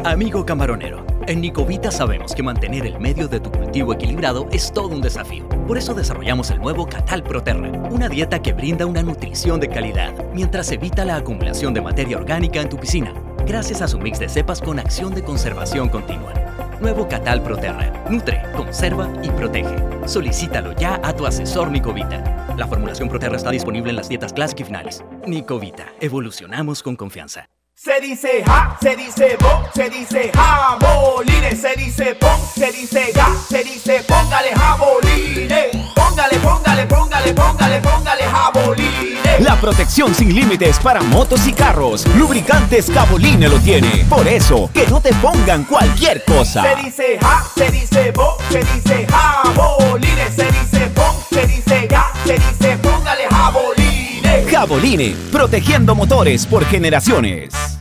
Speaker 20: Amigo camaronero, en Nicovita sabemos que mantener el medio de tu cultivo equilibrado es todo un desafío. Por eso desarrollamos el nuevo Catal Proterra, una dieta que brinda una nutrición de calidad, mientras evita la acumulación de materia orgánica en tu piscina, gracias a su mix de cepas con acción de conservación continua. Nuevo Catal Proterra, nutre, conserva y protege. Solicítalo ya a tu asesor Nicovita. La formulación Proterra está disponible en las dietas Classic y finales. Nicovita, evolucionamos con confianza.
Speaker 21: Se dice ja, se dice bo, se dice jabolines,
Speaker 22: protección sin límites para motos y carros. Lubricantes Caboline lo tiene. Por eso, que no te pongan cualquier cosa.
Speaker 21: Se dice ja, se dice bo, se dice jabolines, se dice pon, se dice ga, se dice póngale jabolines.
Speaker 22: Jaboline, protegiendo motores por generaciones.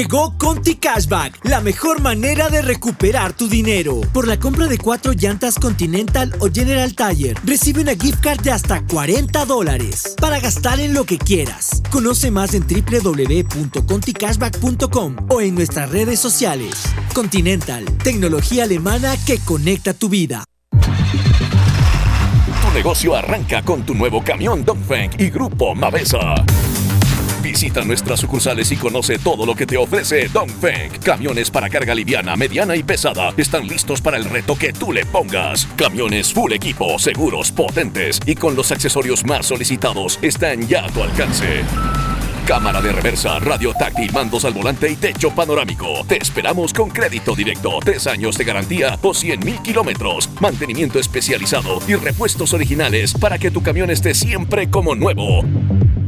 Speaker 23: Llegó
Speaker 24: Conti Cashback, la mejor manera de recuperar tu dinero. Por la compra de cuatro llantas Continental o General Tire, recibe una gift card de hasta 40 dólares para gastar en lo que quieras. Conoce más en www.conticashback.com o en nuestras redes sociales. Continental, tecnología alemana que conecta tu vida.
Speaker 14: Tu negocio arranca con tu nuevo camión Dongfeng y Grupo Mavesa. Visita nuestras sucursales y conoce todo lo que te ofrece Dongfeng. Camiones para carga liviana, mediana y pesada están listos para el reto que tú le pongas. Camiones full equipo, seguros, potentes y con los accesorios más solicitados están ya a tu alcance. Cámara de reversa, radio táctil, mandos al volante y techo panorámico. Te esperamos con crédito directo, tres años de garantía o 100 mil kilómetros, mantenimiento especializado y repuestos originales para que tu camión esté siempre como nuevo.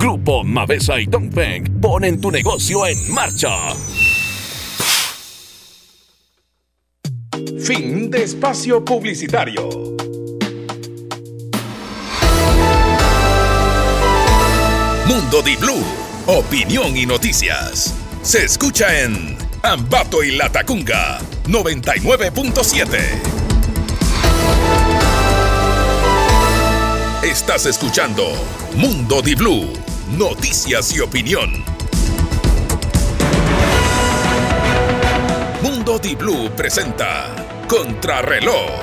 Speaker 14: Grupo Mavesa y Dongfeng ponen tu negocio en marcha.
Speaker 1: Fin de espacio publicitario. Mundo Di Blue, opinión y noticias. Se escucha en Ambato y Latacunga 99.7. Estás escuchando Mundo Di Blue, noticias y opinión. Mundo Di Blue presenta Contrarreloj.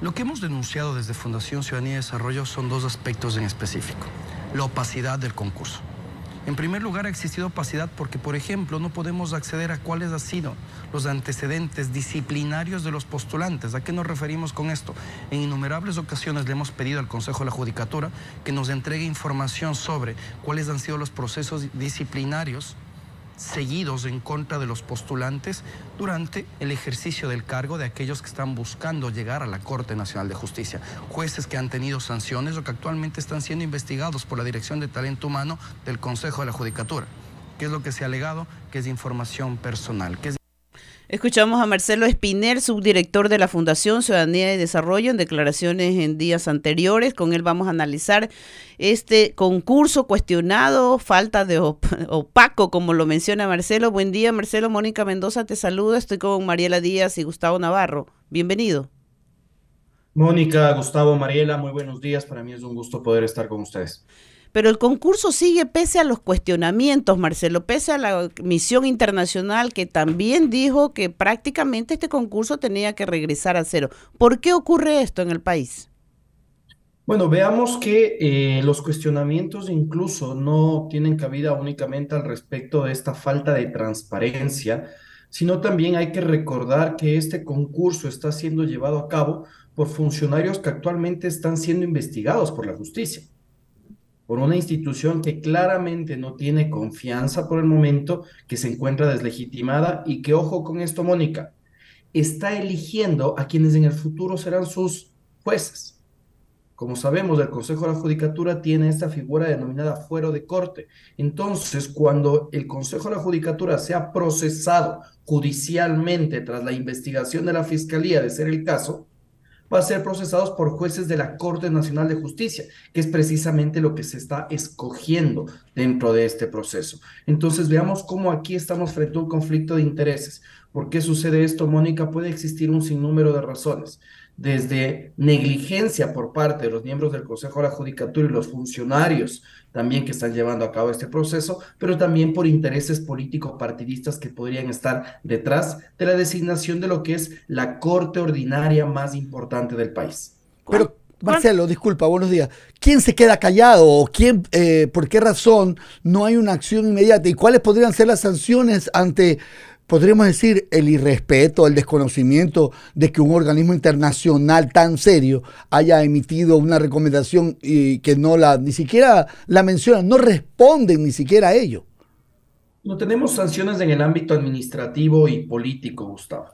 Speaker 25: Lo que hemos denunciado desde Fundación Ciudadanía y Desarrollo son dos aspectos en específico. La opacidad del concurso. En primer lugar, ha existido opacidad porque, por ejemplo, no podemos acceder a cuáles han sido los antecedentes disciplinarios de los postulantes. ¿A qué nos referimos con esto? En innumerables ocasiones le hemos pedido al Consejo de la Judicatura que nos entregue información sobre cuáles han sido los procesos disciplinarios seguidos en contra de los postulantes durante el ejercicio del cargo de aquellos que están buscando llegar a la Corte Nacional de Justicia. Jueces que han tenido sanciones o que actualmente están siendo investigados por la Dirección de Talento Humano del Consejo de la Judicatura. ¿Qué es lo que se ha alegado? Que es información personal. Que
Speaker 3: Escuchamos a Marcelo Espinel, subdirector de la Fundación Ciudadanía y Desarrollo, en declaraciones en días anteriores. Con él vamos a analizar este concurso cuestionado, falta de op opaco, como lo menciona Marcelo. Buen día, Marcelo. Mónica Mendoza te saluda. Estoy con Mariela Díaz y Gustavo Navarro. Bienvenido.
Speaker 23: Mónica, Gustavo, Mariela, muy buenos días. Para mí es un gusto poder estar con ustedes.
Speaker 3: Pero el concurso sigue pese a los cuestionamientos, Marcelo, pese a la misión internacional que también dijo que prácticamente este concurso tenía que regresar a cero. ¿Por qué ocurre esto en el país?
Speaker 23: Bueno, veamos que eh, los cuestionamientos incluso no tienen cabida únicamente al respecto de esta falta de transparencia, sino también hay que recordar que este concurso está siendo llevado a cabo por funcionarios que actualmente están siendo investigados por la justicia por una institución que claramente no tiene confianza por el momento, que se encuentra deslegitimada y que, ojo con esto, Mónica, está eligiendo a quienes en el futuro serán sus jueces. Como sabemos, el Consejo de la Judicatura tiene esta figura denominada fuero de corte. Entonces, cuando el Consejo de la Judicatura sea procesado judicialmente tras la investigación de la Fiscalía de ser el caso, va a ser procesados por jueces de la Corte Nacional de Justicia, que es precisamente lo que se está escogiendo dentro de este proceso. Entonces veamos cómo aquí estamos frente a un conflicto de intereses. ¿Por qué sucede esto, Mónica? Puede existir un sinnúmero de razones desde negligencia por parte de los miembros del Consejo de la Judicatura y los funcionarios también que están llevando a cabo este proceso, pero también por intereses políticos partidistas que podrían estar detrás de la designación de lo que es la Corte Ordinaria más importante del país.
Speaker 2: Pero, Marcelo, disculpa, buenos días. ¿Quién se queda callado o quién, eh, por qué razón no hay una acción inmediata? ¿Y cuáles podrían ser las sanciones ante podríamos decir, el irrespeto, el desconocimiento de que un organismo internacional tan serio haya emitido una recomendación y que no la, ni siquiera la menciona, no responden ni siquiera a ello.
Speaker 23: No tenemos sanciones en el ámbito administrativo y político, Gustavo.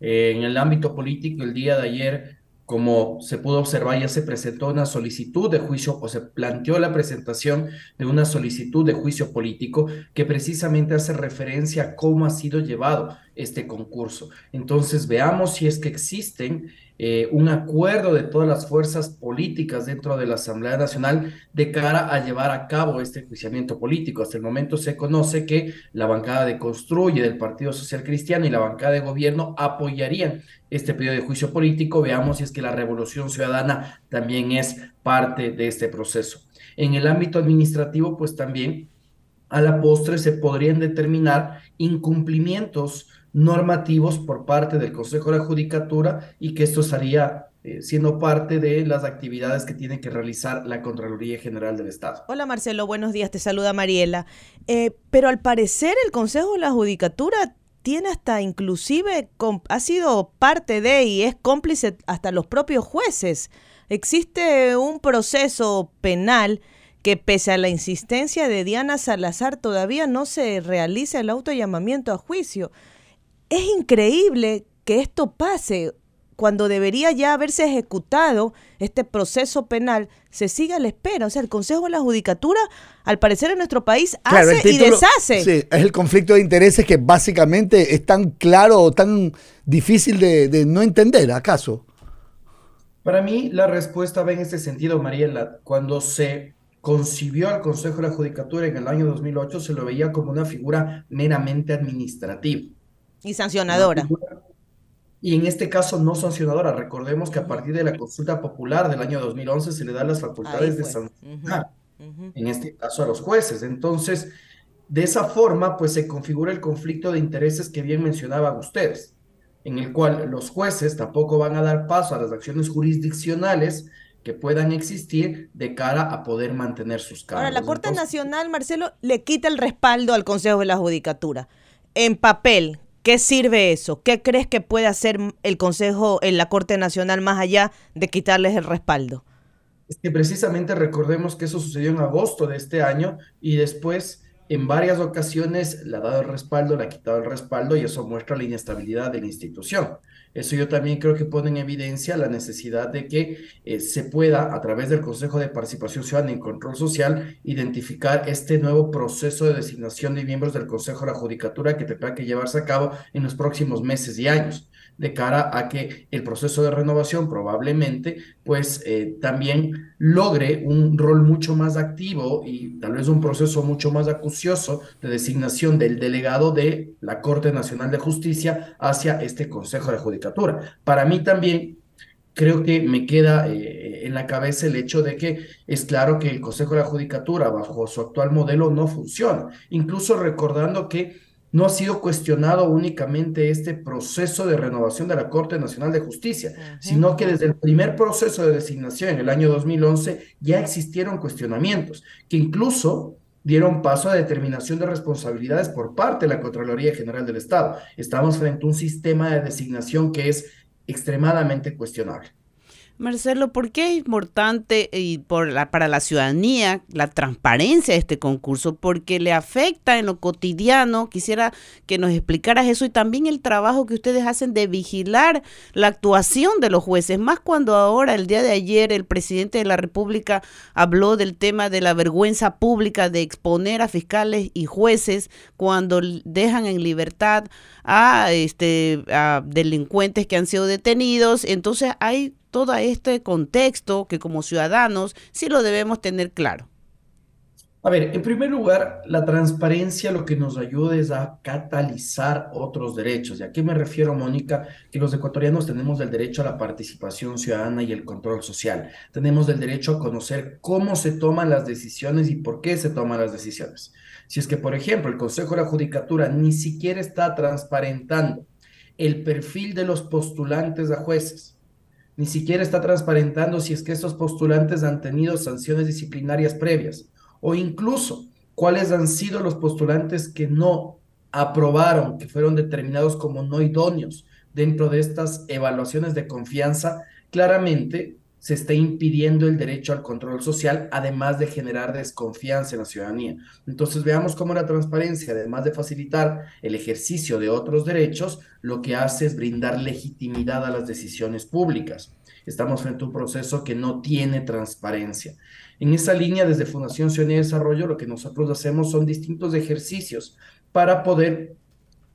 Speaker 23: Eh, en el ámbito político, el día de ayer como se pudo observar, ya se presentó una solicitud de juicio o se planteó la presentación de una solicitud de juicio político que precisamente hace referencia a cómo ha sido llevado este concurso. Entonces veamos si es que existen eh, un acuerdo de todas las fuerzas políticas dentro de la Asamblea Nacional de cara a llevar a cabo este enjuiciamiento político. Hasta el momento se conoce que la bancada de Construye del Partido Social Cristiano y la bancada de gobierno apoyarían este pedido de juicio político. Veamos si es que la Revolución Ciudadana también es parte de este proceso. En el ámbito administrativo, pues también a la postre se podrían determinar incumplimientos normativos por parte del Consejo de la Judicatura y que esto estaría eh, siendo parte de las actividades que tiene que realizar la Contraloría General del Estado.
Speaker 26: Hola Marcelo, buenos días, te saluda Mariela. Eh, pero al parecer el Consejo de la Judicatura tiene hasta inclusive, ha sido parte de y es cómplice hasta los propios jueces. Existe un proceso penal que pese a la insistencia de Diana Salazar todavía no se realiza el autollamamiento a juicio. Es increíble que esto pase cuando debería ya haberse ejecutado este proceso penal, se sigue a la espera. O sea, el Consejo de la Judicatura, al parecer en nuestro país, hace y deshace.
Speaker 2: Sí, es el conflicto de intereses que básicamente es tan claro o tan difícil de, de no entender, ¿acaso?
Speaker 23: Para mí, la respuesta va en este sentido, Mariela. Cuando se concibió al Consejo de la Judicatura en el año 2008, se lo veía como una figura meramente administrativa.
Speaker 26: Y sancionadora.
Speaker 23: Y en este caso no sancionadora. Recordemos que a partir de la consulta popular del año 2011 se le dan las facultades de sancionar, en este caso a los jueces. Entonces, de esa forma, pues se configura el conflicto de intereses que bien mencionaban ustedes, en el cual los jueces tampoco van a dar paso a las acciones jurisdiccionales que puedan existir de cara a poder mantener sus cargos.
Speaker 26: Ahora, la Corte Nacional, Marcelo, le quita el respaldo al Consejo de la Judicatura. En papel, ¿Qué sirve eso? ¿Qué crees que puede hacer el Consejo en la Corte Nacional más allá de quitarles el respaldo?
Speaker 23: Es que precisamente recordemos que eso sucedió en agosto de este año y después en varias ocasiones le ha dado el respaldo, le ha quitado el respaldo y eso muestra la inestabilidad de la institución. Eso yo también creo que pone en evidencia la necesidad de que eh, se pueda, a través del Consejo de Participación Ciudadana y Control Social, identificar este nuevo proceso de designación de miembros del Consejo de la Judicatura que tendrá que llevarse a cabo en los próximos meses y años de cara a que el proceso de renovación probablemente pues eh, también logre un rol mucho más activo y tal vez un proceso mucho más acucioso de designación del delegado de la Corte Nacional de Justicia hacia este Consejo de Judicatura. Para mí también creo que me queda eh, en la cabeza el hecho de que es claro que el Consejo de la Judicatura bajo su actual modelo no funciona, incluso recordando que no ha sido cuestionado únicamente este proceso de renovación de la Corte Nacional de Justicia, sino que desde el primer proceso de designación en el año 2011 ya existieron cuestionamientos que incluso dieron paso a determinación de responsabilidades por parte de la Contraloría General del Estado. Estamos frente a un sistema de designación que es extremadamente cuestionable.
Speaker 3: Marcelo, ¿por qué es importante y por la, para la ciudadanía la transparencia de este concurso? Porque le afecta en lo cotidiano. Quisiera que nos explicaras eso y también el trabajo que ustedes hacen de vigilar la actuación de los jueces, más cuando ahora, el día de ayer, el presidente de la República habló del tema de la vergüenza pública de exponer a fiscales y jueces cuando dejan en libertad a, este, a delincuentes que han sido detenidos. Entonces hay todo este contexto que como ciudadanos sí lo debemos tener claro?
Speaker 23: A ver, en primer lugar, la transparencia lo que nos ayuda es a catalizar otros derechos. ¿Y a qué me refiero, Mónica? Que los ecuatorianos tenemos el derecho a la participación ciudadana y el control social. Tenemos el derecho a conocer cómo se toman las decisiones y por qué se toman las decisiones. Si es que, por ejemplo, el Consejo de la Judicatura ni siquiera está transparentando el perfil de los postulantes a jueces, ni siquiera está transparentando si es que estos postulantes han tenido sanciones disciplinarias previas o incluso cuáles han sido los postulantes que no aprobaron, que fueron determinados como no idóneos dentro de estas evaluaciones de confianza, claramente se está impidiendo el derecho al control social, además de generar desconfianza en la ciudadanía. Entonces veamos cómo la transparencia, además de facilitar el ejercicio de otros derechos, lo que hace es brindar legitimidad a las decisiones públicas. Estamos frente a un proceso que no tiene transparencia. En esa línea, desde Fundación Ciudadanía y Desarrollo, lo que nosotros hacemos son distintos ejercicios para poder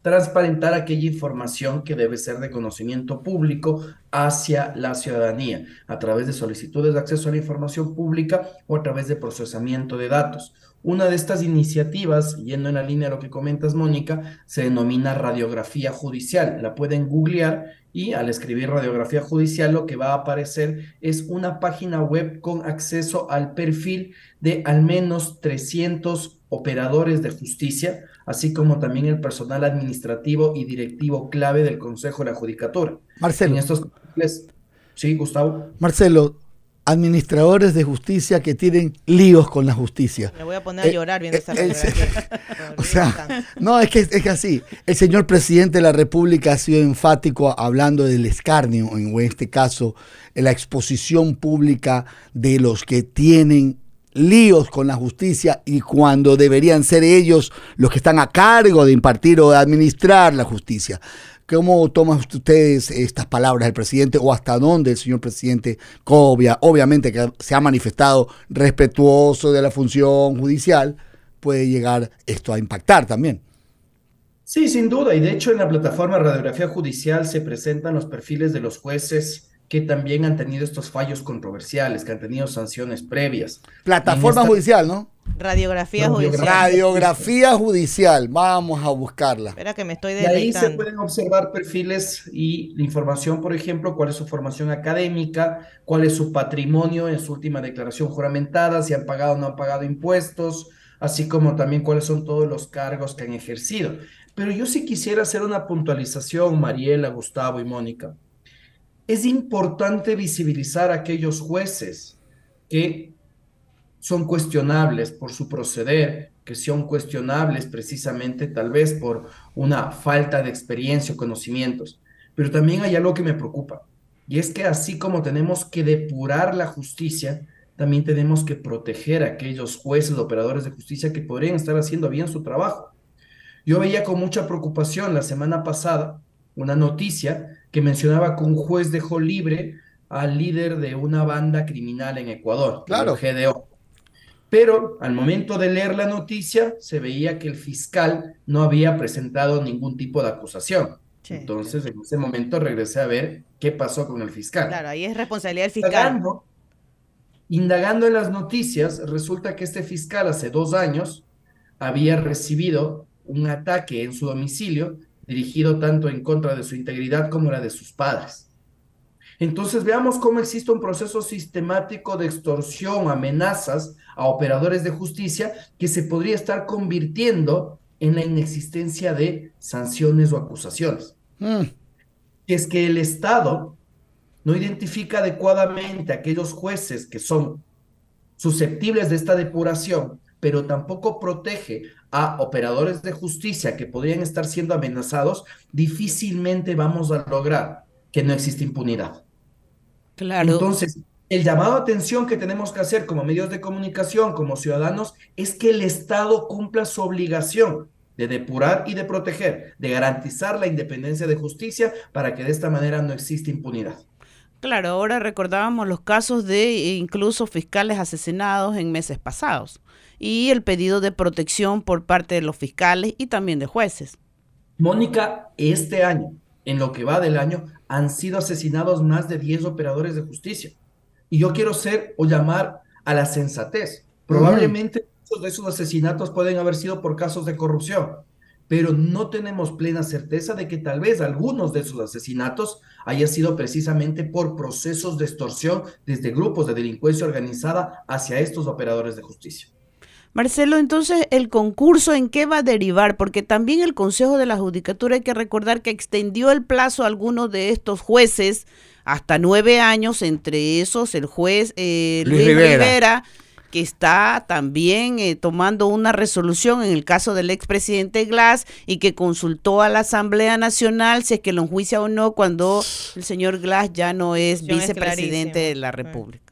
Speaker 23: transparentar aquella información que debe ser de conocimiento público hacia la ciudadanía, a través de solicitudes de acceso a la información pública o a través de procesamiento de datos. Una de estas iniciativas, yendo en la línea de lo que comentas, Mónica, se denomina radiografía judicial. La pueden googlear y al escribir radiografía judicial lo que va a aparecer es una página web con acceso al perfil de al menos 300 operadores de justicia, así como también el personal administrativo y directivo clave del Consejo de la Judicatura.
Speaker 2: Marcelo.
Speaker 23: En estos perfiles- sí, Gustavo.
Speaker 2: Marcelo, administradores de justicia que tienen líos con la justicia.
Speaker 26: Me voy a poner a
Speaker 2: Eh,
Speaker 26: llorar viendo
Speaker 2: eh,
Speaker 26: esta
Speaker 2: el-
Speaker 26: radiografía.
Speaker 2: O sea, no, es que es que así. El señor presidente de la República ha sido enfático hablando del escarnio, en este caso, en la exposición pública de los que tienen líos con la justicia y cuando deberían ser ellos los que están a cargo de impartir o de administrar la justicia. ¿Cómo toman ustedes estas palabras del presidente o hasta dónde el señor presidente Cobia, obviamente que se ha manifestado respetuoso de la función judicial, puede llegar esto a impactar también?
Speaker 23: Sí, sin duda. Y de hecho en la plataforma Radiografía Judicial se presentan los perfiles de los jueces que también han tenido estos fallos controversiales, que han tenido sanciones previas.
Speaker 2: Plataforma
Speaker 23: esta-
Speaker 2: judicial, ¿no?
Speaker 26: Radiografía judicial.
Speaker 2: Radiografía judicial, vamos a buscarla.
Speaker 26: Espera que me estoy
Speaker 23: Y ahí se pueden observar perfiles y la información, por ejemplo, cuál es su formación académica, cuál es su patrimonio en su última declaración juramentada, si han pagado o no han pagado impuestos, así como también cuáles son todos los cargos que han ejercido. Pero yo sí quisiera hacer una puntualización, Mariela, Gustavo y Mónica. Es importante visibilizar a aquellos jueces que son cuestionables por su proceder, que son cuestionables precisamente tal vez por una falta de experiencia o conocimientos. Pero también hay algo que me preocupa, y es que así como tenemos que depurar la justicia, también tenemos que proteger a aquellos jueces, operadores de justicia que podrían estar haciendo bien su trabajo. Yo veía con mucha preocupación la semana pasada una noticia que mencionaba que un juez dejó libre al líder de una banda criminal en Ecuador,
Speaker 2: Claro.
Speaker 23: el GDO. Pero al momento de leer la noticia se veía que el fiscal no había presentado ningún tipo de acusación. Entonces, en ese momento regresé a ver qué pasó con el fiscal.
Speaker 26: Claro, ahí es responsabilidad del fiscal.
Speaker 23: Indagando, indagando en las noticias, resulta que este fiscal hace dos años había recibido un ataque en su domicilio dirigido tanto en contra de su integridad como la de sus padres. Entonces veamos cómo existe un proceso sistemático de extorsión, amenazas a operadores de justicia que se podría estar convirtiendo en la inexistencia de sanciones o acusaciones. Si es que el Estado no identifica adecuadamente a aquellos jueces que son susceptibles de esta depuración, pero tampoco protege a operadores de justicia que podrían estar siendo amenazados, difícilmente vamos a lograr que no exista impunidad.
Speaker 3: Claro.
Speaker 23: Entonces, el llamado a atención que tenemos que hacer como medios de comunicación, como ciudadanos, es que el Estado cumpla su obligación de depurar y de proteger, de garantizar la independencia de justicia para que de esta manera no exista impunidad.
Speaker 3: Claro, ahora recordábamos los casos de incluso fiscales asesinados en meses pasados y el pedido de protección por parte de los fiscales y también de jueces.
Speaker 23: Mónica, este año, en lo que va del año, han sido asesinados más de 10 operadores de justicia. Y yo quiero ser o llamar a la sensatez. Probablemente muchos de esos asesinatos pueden haber sido por casos de corrupción, pero no tenemos plena certeza de que tal vez algunos de esos asesinatos haya sido precisamente por procesos de extorsión desde grupos de delincuencia organizada hacia estos operadores de justicia.
Speaker 3: Marcelo, entonces, ¿el concurso en qué va a derivar? Porque también el Consejo de la Judicatura hay que recordar que extendió el plazo a algunos de estos jueces hasta nueve años, entre esos el juez eh,
Speaker 2: Luis
Speaker 3: Luis,
Speaker 2: Rivera.
Speaker 3: Rivera. que está también eh, tomando una resolución en el caso del expresidente Glass y que consultó a la Asamblea Nacional si es que lo enjuicia o no cuando el señor Glass ya no es vicepresidente de la República.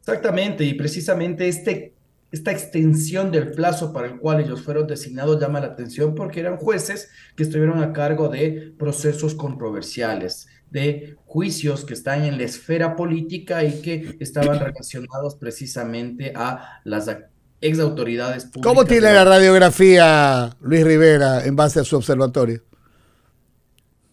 Speaker 23: Exactamente, y precisamente este, esta extensión del plazo para el cual ellos fueron designados llama la atención porque eran jueces que estuvieron a cargo de procesos controversiales, de juicios que están en la esfera política y que estaban relacionados precisamente a las ex autoridades públicas.
Speaker 2: ¿Cómo tiene la radiografía Luis Rivera en base a su observatorio?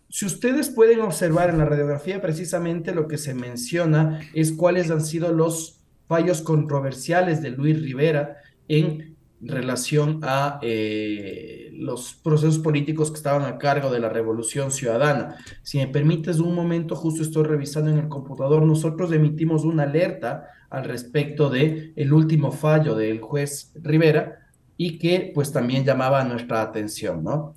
Speaker 23: Si ustedes pueden observar en la radiografía, precisamente lo que se menciona es cuáles han sido los fallos controversiales de Luis Rivera en relación a eh, los procesos políticos que estaban a cargo de la Revolución Ciudadana. Si me permites un momento, justo estoy revisando en el computador, nosotros emitimos una alerta al respecto de el último fallo del juez Rivera y que pues también llamaba nuestra atención, ¿no?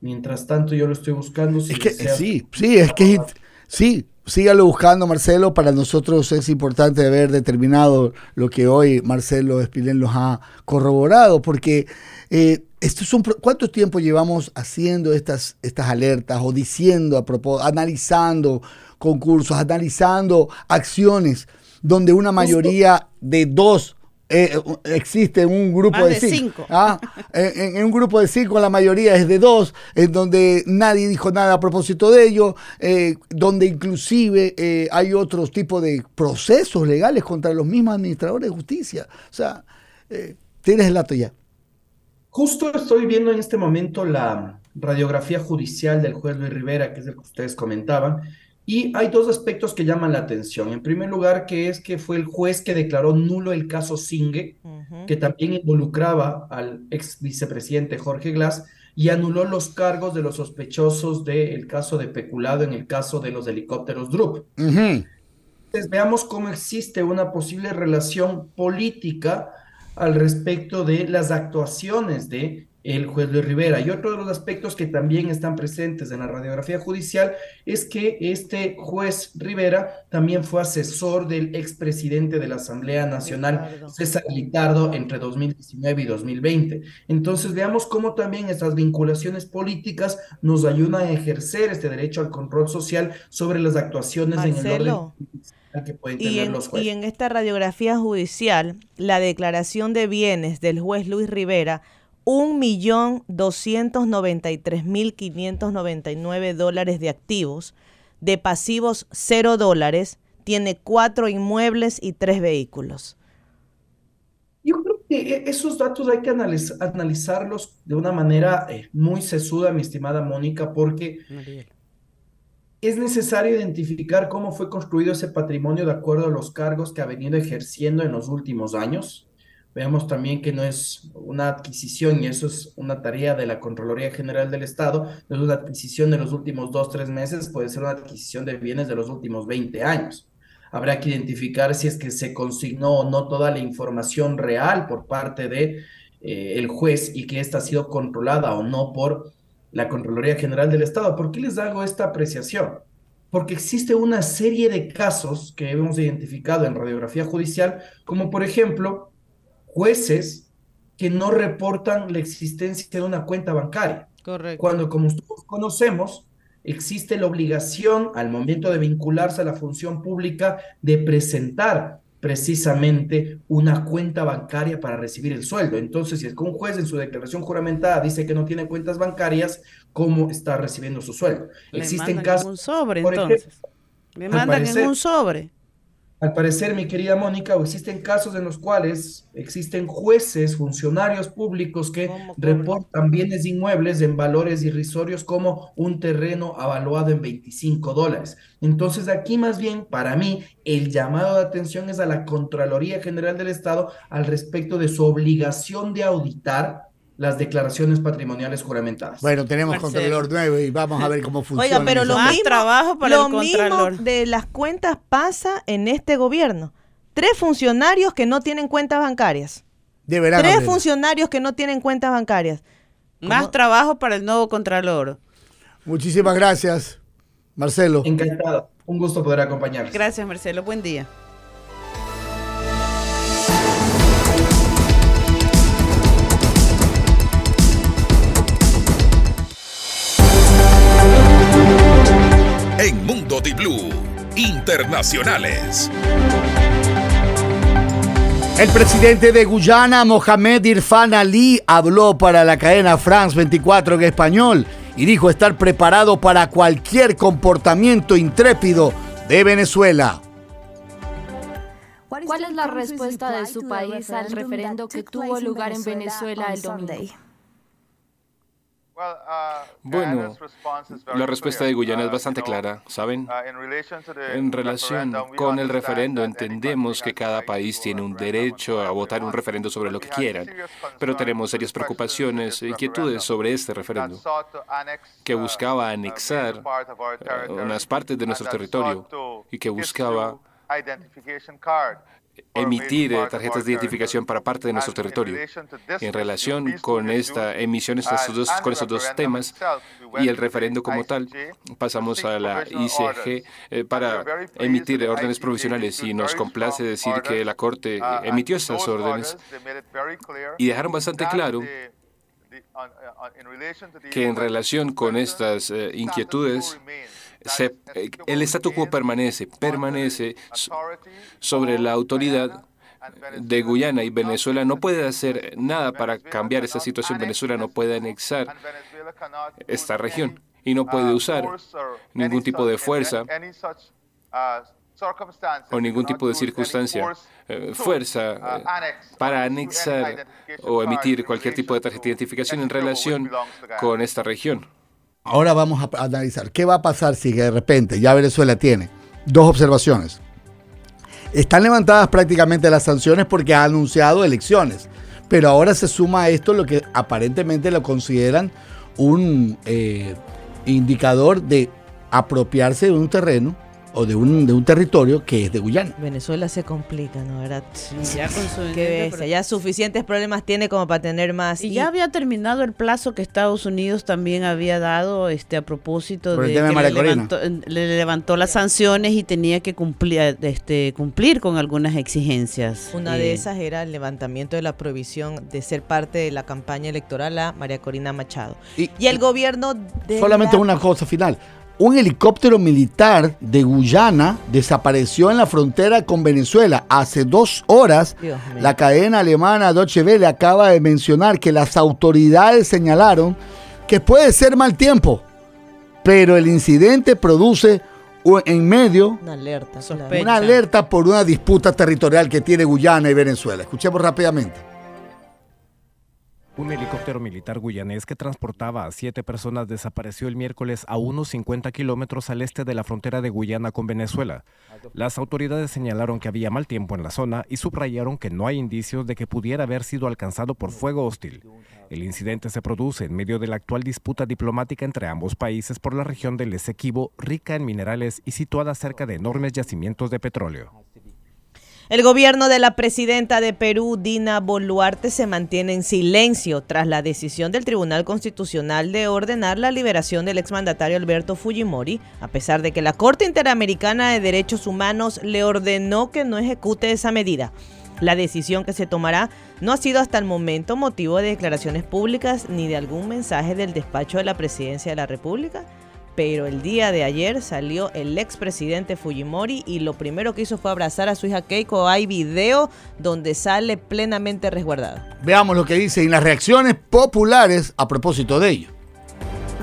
Speaker 23: Mientras tanto, yo lo estoy buscando. Si
Speaker 2: Es que sí, sí, es que sí, sígalo buscando, Marcelo. Para nosotros es importante haber determinado lo que hoy Marcelo Espinel nos ha corroborado, porque eh, estos son ¿cuánto tiempo llevamos haciendo estas, estas alertas o diciendo a propósito, analizando concursos, analizando acciones donde una mayoría de dos eh, existe en un grupo
Speaker 3: Más
Speaker 2: de,
Speaker 3: de
Speaker 2: cinco.
Speaker 3: cinco.
Speaker 2: Ah, en, en un grupo de cinco la mayoría es de dos, en donde nadie dijo nada a propósito de ello, eh, donde inclusive eh, hay otros tipos de procesos legales contra los mismos administradores de justicia. O sea, eh, tienes el dato ya.
Speaker 23: Justo estoy viendo en este momento la radiografía judicial del juez Luis Rivera, que es el que ustedes comentaban, y hay dos aspectos que llaman la atención. En primer lugar, que es que fue el juez que declaró nulo el caso Singue, que también involucraba al ex vicepresidente Jorge Glass, y anuló los cargos de los sospechosos del caso de peculado en el caso de los helicópteros Drup. Entonces, veamos cómo existe una posible relación política al respecto de las actuaciones de el juez Luis Rivera. Y otro de los aspectos que también están presentes en la radiografía judicial es que este juez Rivera también fue asesor del expresidente de la Asamblea Nacional, César Litardo, entre 2019 y 2020. Entonces veamos cómo también estas vinculaciones políticas nos ayudan a ejercer este derecho al control social sobre las actuaciones en el
Speaker 26: Marcelo.
Speaker 23: orden que pueden
Speaker 26: Y
Speaker 23: tener
Speaker 26: en,
Speaker 23: los
Speaker 26: y en esta radiografía judicial, la declaración de bienes del juez Luis Rivera, 1.293.599 dólares de activos, de pasivos 0 dólares, tiene cuatro inmuebles y tres vehículos.
Speaker 23: Yo creo que e- esos datos hay que analiz- analizarlos de una manera eh, muy sesuda, mi estimada Mónica, porque es necesario identificar cómo fue construido ese patrimonio de acuerdo a los cargos que ha venido ejerciendo en los últimos años. Veamos también que no es una adquisición, y eso es una tarea de la Contraloría General del Estado, no es una adquisición de los últimos dos, tres meses, puede ser una adquisición de bienes de los últimos 20 años. Habrá que identificar si es que se consignó o no toda la información real por parte de eh, juez y que ésta ha sido controlada o no por la Contraloría General del Estado. ¿Por qué les hago esta apreciación? Porque existe una serie de casos que hemos identificado en radiografía judicial, como por ejemplo jueces que no reportan la existencia de una cuenta bancaria.
Speaker 3: Correcto.
Speaker 23: Cuando, como todos conocemos, existe la obligación al momento de vincularse a la función pública de presentar precisamente una cuenta bancaria para recibir el sueldo. Entonces, si es que un juez en su declaración juramentada dice que no tiene cuentas bancarias, ¿cómo está recibiendo su sueldo?
Speaker 3: Le
Speaker 23: Existen
Speaker 3: mandan
Speaker 23: casos,
Speaker 3: en un sobre,
Speaker 23: por
Speaker 3: entonces.
Speaker 23: ejemplo, al
Speaker 3: mandan
Speaker 23: parecer-
Speaker 3: en un sobre.
Speaker 23: Al parecer, mi querida Mónica, existen casos en los cuales existen jueces, funcionarios públicos que reportan bienes inmuebles en valores irrisorios como un terreno avaluado en 25 dólares. Entonces, aquí más bien, para mí, el llamado de atención es a la Contraloría General del Estado al respecto de su obligación de auditar las declaraciones patrimoniales juramentadas.
Speaker 2: Bueno, tenemos
Speaker 23: Marcelo.
Speaker 2: contralor nuevo y vamos a ver cómo funciona.
Speaker 26: Oiga, pero lo mismo,
Speaker 3: trabajo para
Speaker 26: lo
Speaker 3: el
Speaker 26: mismo de las cuentas pasa en este gobierno. Tres funcionarios que no tienen cuentas bancarias.
Speaker 2: Deberán
Speaker 26: Tres
Speaker 2: abrirlo.
Speaker 26: funcionarios que no tienen cuentas bancarias.
Speaker 3: Más trabajo para el nuevo Contralor.
Speaker 2: Muchísimas gracias, Marcelo.
Speaker 23: Encantado. Un gusto poder acompañarles.
Speaker 3: Gracias, Marcelo. Buen día.
Speaker 14: En Mundo Di Blue, internacionales.
Speaker 2: El presidente de Guyana, Mohamed Irfan Ali, habló para la cadena France 24 en español y dijo estar preparado para cualquier comportamiento intrépido de Venezuela.
Speaker 9: ¿Cuál es la respuesta de su país al referendo que tuvo lugar en Venezuela el domingo?
Speaker 27: Bueno, la respuesta de Guyana es bastante clara, ¿saben? En relación con el referendo, entendemos que cada país tiene un derecho a votar un referendo sobre lo que quieran, pero tenemos serias preocupaciones e inquietudes sobre este referendo, que buscaba anexar eh, unas partes de nuestro territorio y que buscaba emitir eh, tarjetas de identificación para parte de nuestro territorio. En relación con esta emisión, estos dos, con estos dos temas y el referendo como tal, pasamos a la ICG eh, para emitir órdenes provisionales y nos complace decir que la Corte emitió esas órdenes y dejaron bastante claro que en relación con estas eh, inquietudes, eh, el statu quo permanece, permanece sobre la autoridad de Guyana y Venezuela no puede hacer nada para cambiar esta situación. Venezuela no puede anexar esta región y no puede usar ningún tipo de fuerza o ningún tipo de circunstancia, eh, fuerza eh, para anexar o emitir cualquier tipo de tarjeta de identificación en relación con esta región.
Speaker 2: Ahora vamos a analizar qué va a pasar si de repente ya Venezuela tiene dos observaciones. Están levantadas prácticamente las sanciones porque ha anunciado elecciones, pero ahora se suma a esto lo que aparentemente lo consideran un eh, indicador de apropiarse de un terreno o de un, de un territorio que es de Guyana.
Speaker 4: Venezuela se complica, ¿no? Era ya con su Qué ya suficientes problemas tiene como para tener más.
Speaker 3: Y, ya había terminado el plazo que Estados Unidos también había dado este a propósito de, que
Speaker 2: le,
Speaker 3: levantó, le levantó, las sanciones y tenía que cumplir este cumplir con algunas exigencias.
Speaker 4: Una de eh, esas era el levantamiento de la prohibición de ser parte de la campaña electoral a María Corina Machado. Y, el gobierno de
Speaker 2: Solamente una cosa final un helicóptero militar de Guyana desapareció en la frontera con Venezuela. Hace dos horas, la cadena alemana Deutsche Welle acaba de mencionar que las autoridades señalaron que puede ser mal tiempo, pero el incidente produce en medio
Speaker 4: una alerta,
Speaker 2: una alerta por una disputa territorial que tiene Guyana y Venezuela. Escuchemos rápidamente.
Speaker 28: Un helicóptero militar guyanés que transportaba a siete personas desapareció el miércoles a unos 50 kilómetros al este de la frontera de Guyana con Venezuela. Las autoridades señalaron que había mal tiempo en la zona y subrayaron que no hay indicios de que pudiera haber sido alcanzado por fuego hostil. El incidente se produce en medio de la actual disputa diplomática entre ambos países por la región del Esequibo, rica en minerales y situada cerca de enormes yacimientos de petróleo.
Speaker 4: El gobierno de la presidenta de Perú, Dina Boluarte, se mantiene en silencio tras la decisión del Tribunal Constitucional de ordenar la liberación del exmandatario Alberto Fujimori, a pesar de que la Corte Interamericana de Derechos Humanos le ordenó que no ejecute esa medida. La decisión que se tomará no ha sido hasta el momento motivo de declaraciones públicas ni de algún mensaje del despacho de la presidencia de la República pero el día de ayer salió el expresidente Fujimori y lo primero que hizo fue abrazar a su hija Keiko. Hay video donde sale plenamente resguardado.
Speaker 2: Veamos lo que dice en las reacciones populares a propósito de ello.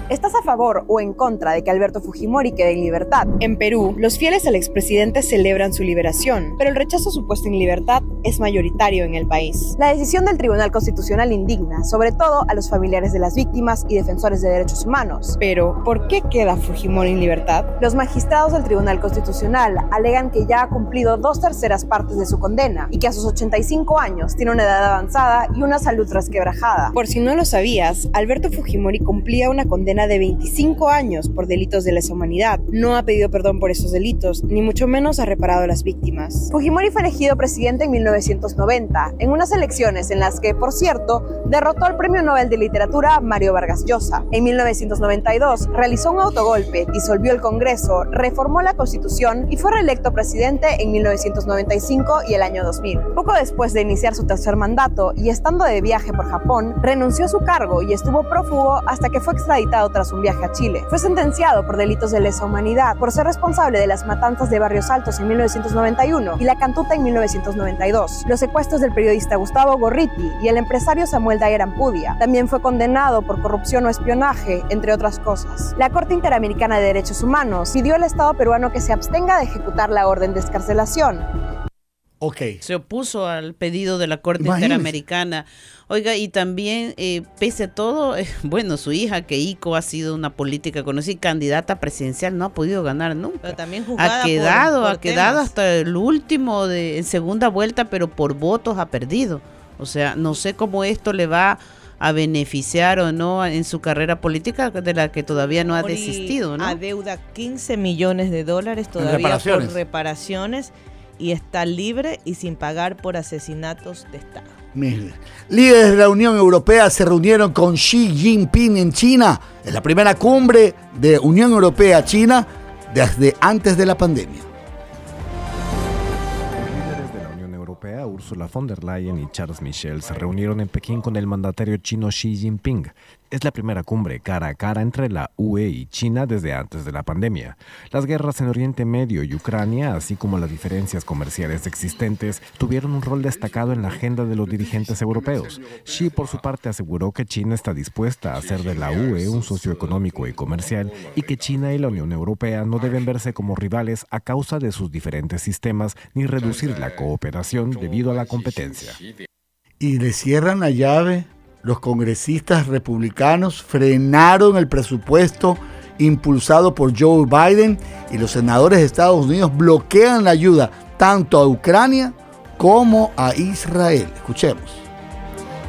Speaker 29: ¿Estás a favor o en contra de que Alberto Fujimori quede en libertad? En Perú, los fieles al expresidente celebran su liberación, pero el rechazo a su puesto en libertad es mayoritario en el país. La decisión del Tribunal Constitucional indigna, sobre todo a los familiares de las víctimas y defensores de derechos humanos. Pero, ¿por qué queda Fujimori en libertad? Los magistrados del Tribunal Constitucional alegan que ya ha cumplido dos terceras partes de su condena y que a sus 85 años tiene una edad avanzada y una salud resquebrajada. Por si no lo sabías, Alberto Fujimori cumplía una condena de 25 años por delitos de lesa humanidad. No ha pedido perdón por esos delitos, ni mucho menos ha reparado a las víctimas. Fujimori fue elegido presidente en 1990, en unas elecciones en las que, por cierto, derrotó al Premio Nobel de Literatura Mario Vargas Llosa. En 1992 realizó un autogolpe, disolvió el Congreso, reformó la Constitución y fue reelecto presidente en 1995 y el año 2000. Poco después de iniciar su tercer mandato y estando de viaje por Japón, renunció a su cargo y estuvo prófugo hasta que fue extraditado tras un viaje a Chile. Fue sentenciado por delitos de lesa humanidad por ser responsable de las matanzas de Barrios Altos en 1991 y la Cantuta en 1992, los secuestros del periodista Gustavo Gorriti y el empresario Samuel Dayer Ampudia. También fue condenado por corrupción o espionaje, entre otras cosas. La Corte Interamericana de Derechos Humanos pidió al Estado peruano que se abstenga de ejecutar la orden de escarcelación.
Speaker 2: Okay.
Speaker 3: Se opuso al pedido de la Corte Interamericana. Oiga, y también, eh, pese a todo, eh, bueno, su hija Keiko ha sido una política conocida, candidata presidencial, no ha podido ganar nunca.
Speaker 4: Pero también
Speaker 3: ha quedado, ha quedado hasta el último de en segunda vuelta, pero por votos ha perdido. O sea, no sé cómo esto le va a beneficiar o no en su carrera política de la que todavía no ha desistido, ¿no?
Speaker 4: Adeuda 15 millones de dólares todavía por reparaciones y está libre y sin pagar por asesinatos de Estado.
Speaker 2: Líderes de la Unión Europea se reunieron con Xi Jinping en China, en la primera cumbre de Unión Europea-China desde antes de la pandemia.
Speaker 28: Líderes de la Unión Europea, Ursula von der Leyen y Charles Michel se reunieron en Pekín con el mandatario chino Xi Jinping es la primera cumbre cara a cara entre la UE y China desde antes de la pandemia. Las guerras en Oriente Medio y Ucrania, así como las diferencias comerciales existentes, tuvieron un rol destacado en la agenda de los dirigentes europeos. Xi, por su parte, aseguró que China está dispuesta a hacer de la UE un socio económico y comercial y que China y la Unión Europea no deben verse como rivales a causa de sus diferentes sistemas ni reducir la cooperación debido a la competencia.
Speaker 2: Y le cierran la llave los congresistas republicanos frenaron el presupuesto impulsado por Joe Biden y los senadores de Estados Unidos bloquean la ayuda tanto a Ucrania como a Israel. Escuchemos.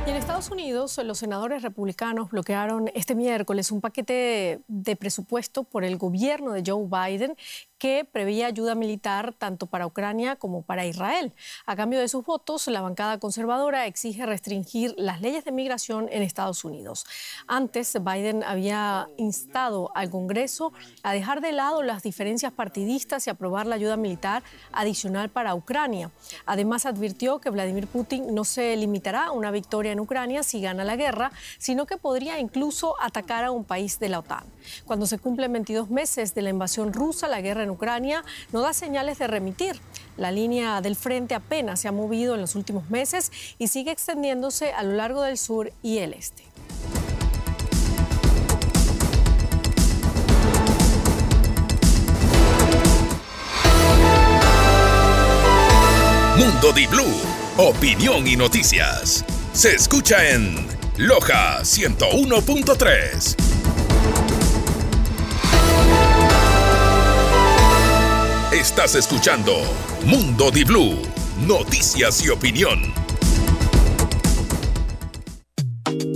Speaker 30: en Estados Unidos, los senadores republicanos bloquearon este miércoles un paquete de presupuesto por el gobierno de Joe Biden que preveía ayuda militar tanto para Ucrania como para Israel. A cambio de sus votos, la bancada conservadora exige restringir las leyes de migración en Estados Unidos. Antes, Biden había instado al Congreso a dejar de lado las diferencias partidistas y aprobar la ayuda militar adicional para Ucrania. Además, advirtió que Vladimir Putin no se limitará a una victoria en Ucrania si gana la guerra, sino que podría incluso atacar a un país de la OTAN. Cuando se cumplen 22 meses de la invasión rusa, la guerra en Ucrania no da señales de remitir. La línea del frente apenas se ha movido en los últimos meses y sigue extendiéndose a lo largo del sur y el este.
Speaker 1: Mundo Di Blue, opinión y noticias. Se escucha en Loja 101.3. Estás escuchando Mundo Di Blue, noticias y opinión.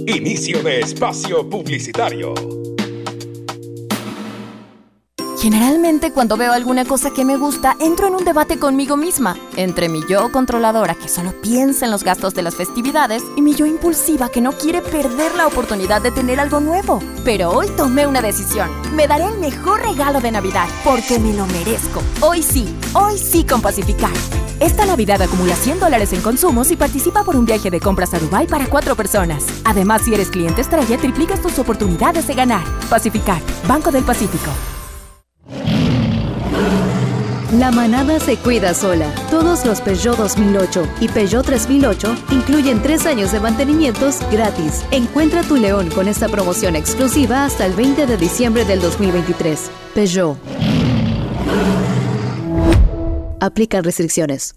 Speaker 1: Inicio de espacio publicitario.
Speaker 31: Generalmente cuando veo alguna cosa que me gusta, entro en un debate conmigo misma, entre mi yo controladora que solo piensa en los gastos de las festividades y mi yo impulsiva que no quiere perder la oportunidad de tener algo nuevo. Pero hoy tomé una decisión. Me daré el mejor regalo de Navidad porque me lo merezco. Hoy sí, hoy sí con Pacificar. Esta Navidad acumula 100 dólares en consumos y participa por un viaje de compras a Dubai para cuatro personas. Además, si eres cliente estrella, triplicas tus oportunidades de ganar. Pacificar, Banco del Pacífico.
Speaker 32: La manada se cuida sola. Todos los Peugeot 2008 y Peugeot 3008 incluyen tres años de mantenimientos gratis. Encuentra tu león con esta promoción exclusiva hasta el 20 de diciembre del 2023. Peugeot. Aplican restricciones.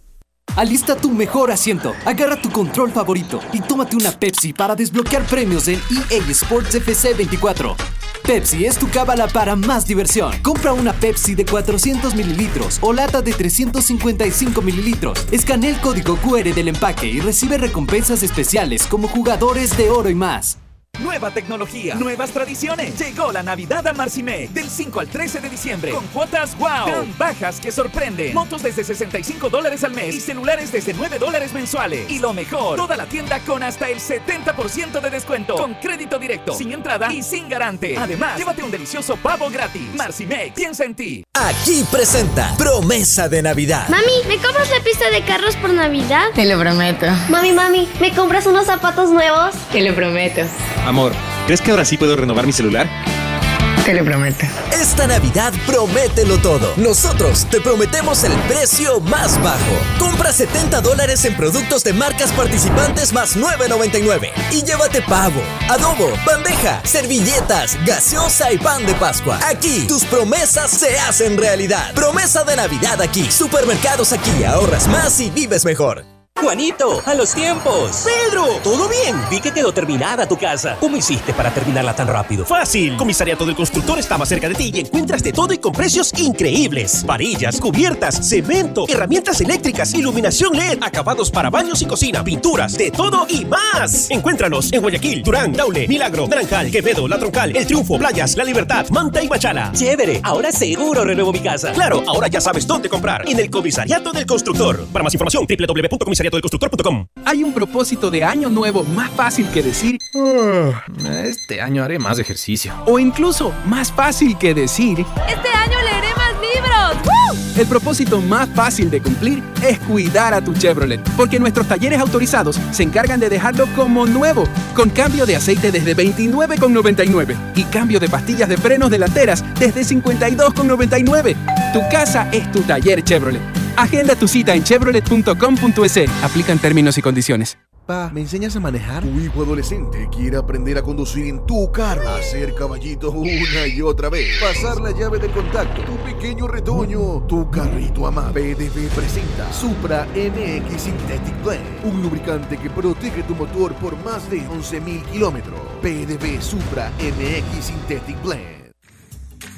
Speaker 33: Alista tu mejor asiento, agarra tu control favorito y tómate una Pepsi para desbloquear premios en EA Sports FC 24. Pepsi es tu cábala para más diversión. Compra una Pepsi de 400 mililitros o lata de 355 mililitros. Escanea el código QR del empaque y recibe recompensas especiales como jugadores de oro y más.
Speaker 7: Nueva tecnología, nuevas tradiciones. Llegó la Navidad a Marcimec del 5 al 13 de diciembre con cuotas wow, tan bajas que sorprenden. Motos desde 65 dólares al mes y celulares desde 9 dólares mensuales. Y lo mejor, toda la tienda con hasta el 70% de descuento con crédito directo, sin entrada y sin garante. Además, llévate un delicioso pavo gratis. Marcimec, piensa en ti. Aquí presenta Promesa de Navidad.
Speaker 34: Mami, ¿me compras la pista de carros por Navidad?
Speaker 35: Te lo prometo.
Speaker 34: Mami, mami, ¿me compras unos zapatos nuevos?
Speaker 35: Te lo prometo.
Speaker 7: Amor, ¿crees que ahora sí puedo renovar mi celular?
Speaker 35: te lo prometo.
Speaker 24: Esta Navidad promételo todo. Nosotros te prometemos el precio más bajo. Compra 70 dólares en productos de marcas participantes más 9.99 y llévate pavo, adobo, bandeja, servilletas, gaseosa y pan de Pascua. Aquí tus promesas se hacen realidad. Promesa de Navidad aquí. Supermercados aquí. Ahorras más y vives mejor.
Speaker 22: Juanito, a los tiempos.
Speaker 36: Pedro, ¿todo bien?
Speaker 22: Vi que quedó terminada tu casa. ¿Cómo hiciste para terminarla tan rápido?
Speaker 36: Fácil. Comisariato del Constructor está más cerca de ti y encuentras de todo y con precios increíbles. Varillas, cubiertas, cemento, herramientas eléctricas, iluminación LED, acabados para baños y cocina, pinturas, de todo y más. Encuéntranos en Guayaquil, Durán, Daule, Milagro, Naranjal, Quevedo, La Troncal, El Triunfo, Playas, La Libertad, Manta y Machala.
Speaker 22: Chévere, ahora seguro renuevo mi casa.
Speaker 36: Claro, ahora ya sabes dónde comprar. En el Comisariato del Constructor. Para más información, www.comisariato
Speaker 33: hay un propósito de año nuevo más fácil que decir,
Speaker 37: ah, este año haré más ejercicio.
Speaker 33: O incluso más fácil que decir,
Speaker 38: este año leeré más libros.
Speaker 33: El propósito más fácil de cumplir es cuidar a tu Chevrolet, porque nuestros talleres autorizados se encargan de dejarlo como nuevo, con cambio de aceite desde 29,99 y cambio de pastillas de frenos delanteras desde 52,99. Tu casa es tu taller Chevrolet. Agenda tu cita en chevrolet.com.es. Aplican términos y condiciones.
Speaker 39: Pa, ¿me enseñas a manejar? Tu hijo adolescente quiere aprender a conducir en tu carro, hacer caballito una y otra vez, pasar la llave de contacto, tu pequeño retoño, tu carrito amado. PDB presenta Supra MX Synthetic Blend, un lubricante que protege tu motor por más de 11.000 kilómetros. PDB Supra MX Synthetic Blend.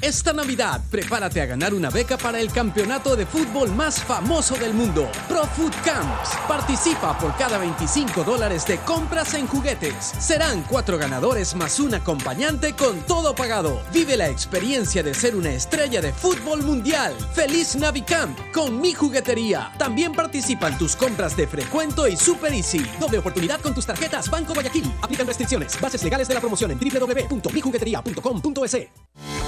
Speaker 40: Esta Navidad, prepárate a ganar una beca para el campeonato de fútbol más famoso del mundo, Pro Food Camps. Participa por cada 25 dólares de compras en juguetes. Serán cuatro ganadores más un acompañante con todo pagado. Vive la experiencia de ser una estrella de fútbol mundial. ¡Feliz Navicamp con mi juguetería! También participan tus compras de Frecuento y Super Easy. Doble oportunidad con tus tarjetas Banco Guayaquil. Aplican restricciones. Bases legales de la promoción en www.mijuguetería.com.es.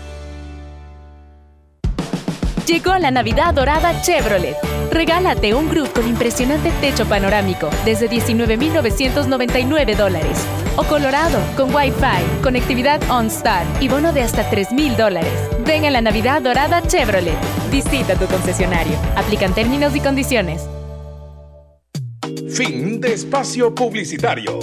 Speaker 41: Llegó la Navidad Dorada Chevrolet. Regálate un Groove con impresionante techo panorámico desde 19,999 dólares. O Colorado con Wi-Fi, conectividad OnStar y bono de hasta 3,000 dólares. Ven a la Navidad Dorada Chevrolet. Visita tu concesionario. Aplican términos y condiciones.
Speaker 1: Fin de espacio publicitario.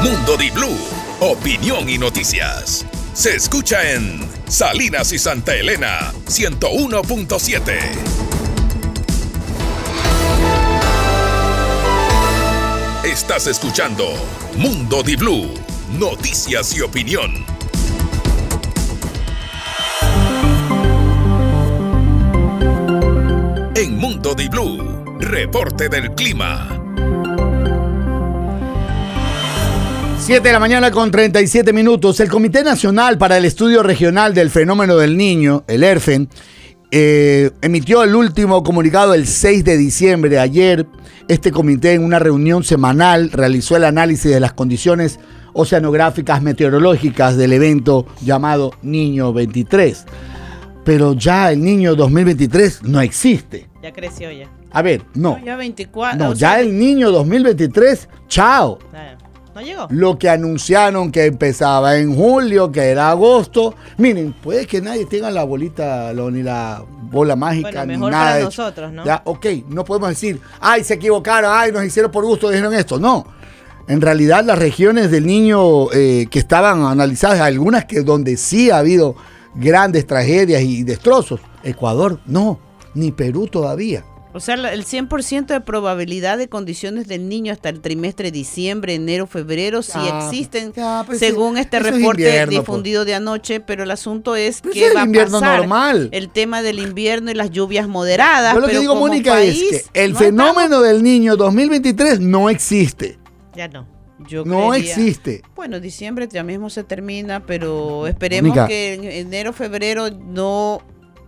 Speaker 1: Mundo Di Blue opinión y noticias. Se escucha en Salinas y Santa Elena 101.7. Estás escuchando Mundo Di Blue, noticias y opinión. En Mundo Di Blue, reporte del clima.
Speaker 2: 7 de la mañana con 37 minutos. El Comité Nacional para el Estudio Regional del Fenómeno del Niño, el ERFEN, eh, emitió el último comunicado el 6 de diciembre. Ayer, este comité en una reunión semanal realizó el análisis de las condiciones oceanográficas meteorológicas del evento llamado Niño 23. Pero ya el Niño 2023 no existe.
Speaker 3: Ya creció ya.
Speaker 2: A ver, no.
Speaker 3: no ya 24.
Speaker 2: No, ya el Niño 2023, chao. Lo que anunciaron que empezaba en julio, que era agosto. Miren, puede que nadie tenga la bolita ni la bola mágica ni nada.
Speaker 3: Para nosotros, ¿no?
Speaker 2: Ya, ok, no podemos decir, ay, se equivocaron, ay, nos hicieron por gusto, dijeron esto. No. En realidad, las regiones del niño eh, que estaban analizadas, algunas que donde sí ha habido grandes tragedias y destrozos, Ecuador no, ni Perú todavía.
Speaker 3: O sea, el 100% de probabilidad de condiciones del niño hasta el trimestre diciembre, enero, febrero, sí existen, pues, según este reporte pues. difundido de anoche, pero el asunto es
Speaker 2: pues
Speaker 3: que
Speaker 2: va a pasar normal.
Speaker 3: el tema del invierno y las lluvias moderadas.
Speaker 2: Yo lo que digo, Mónica, es que el fenómeno del niño 2023 no existe.
Speaker 3: Ya no. Yo
Speaker 2: no
Speaker 3: creería-
Speaker 2: existe.
Speaker 3: Bueno, diciembre ya mismo se termina, pero esperemos
Speaker 2: Mónica.
Speaker 3: que en enero, febrero no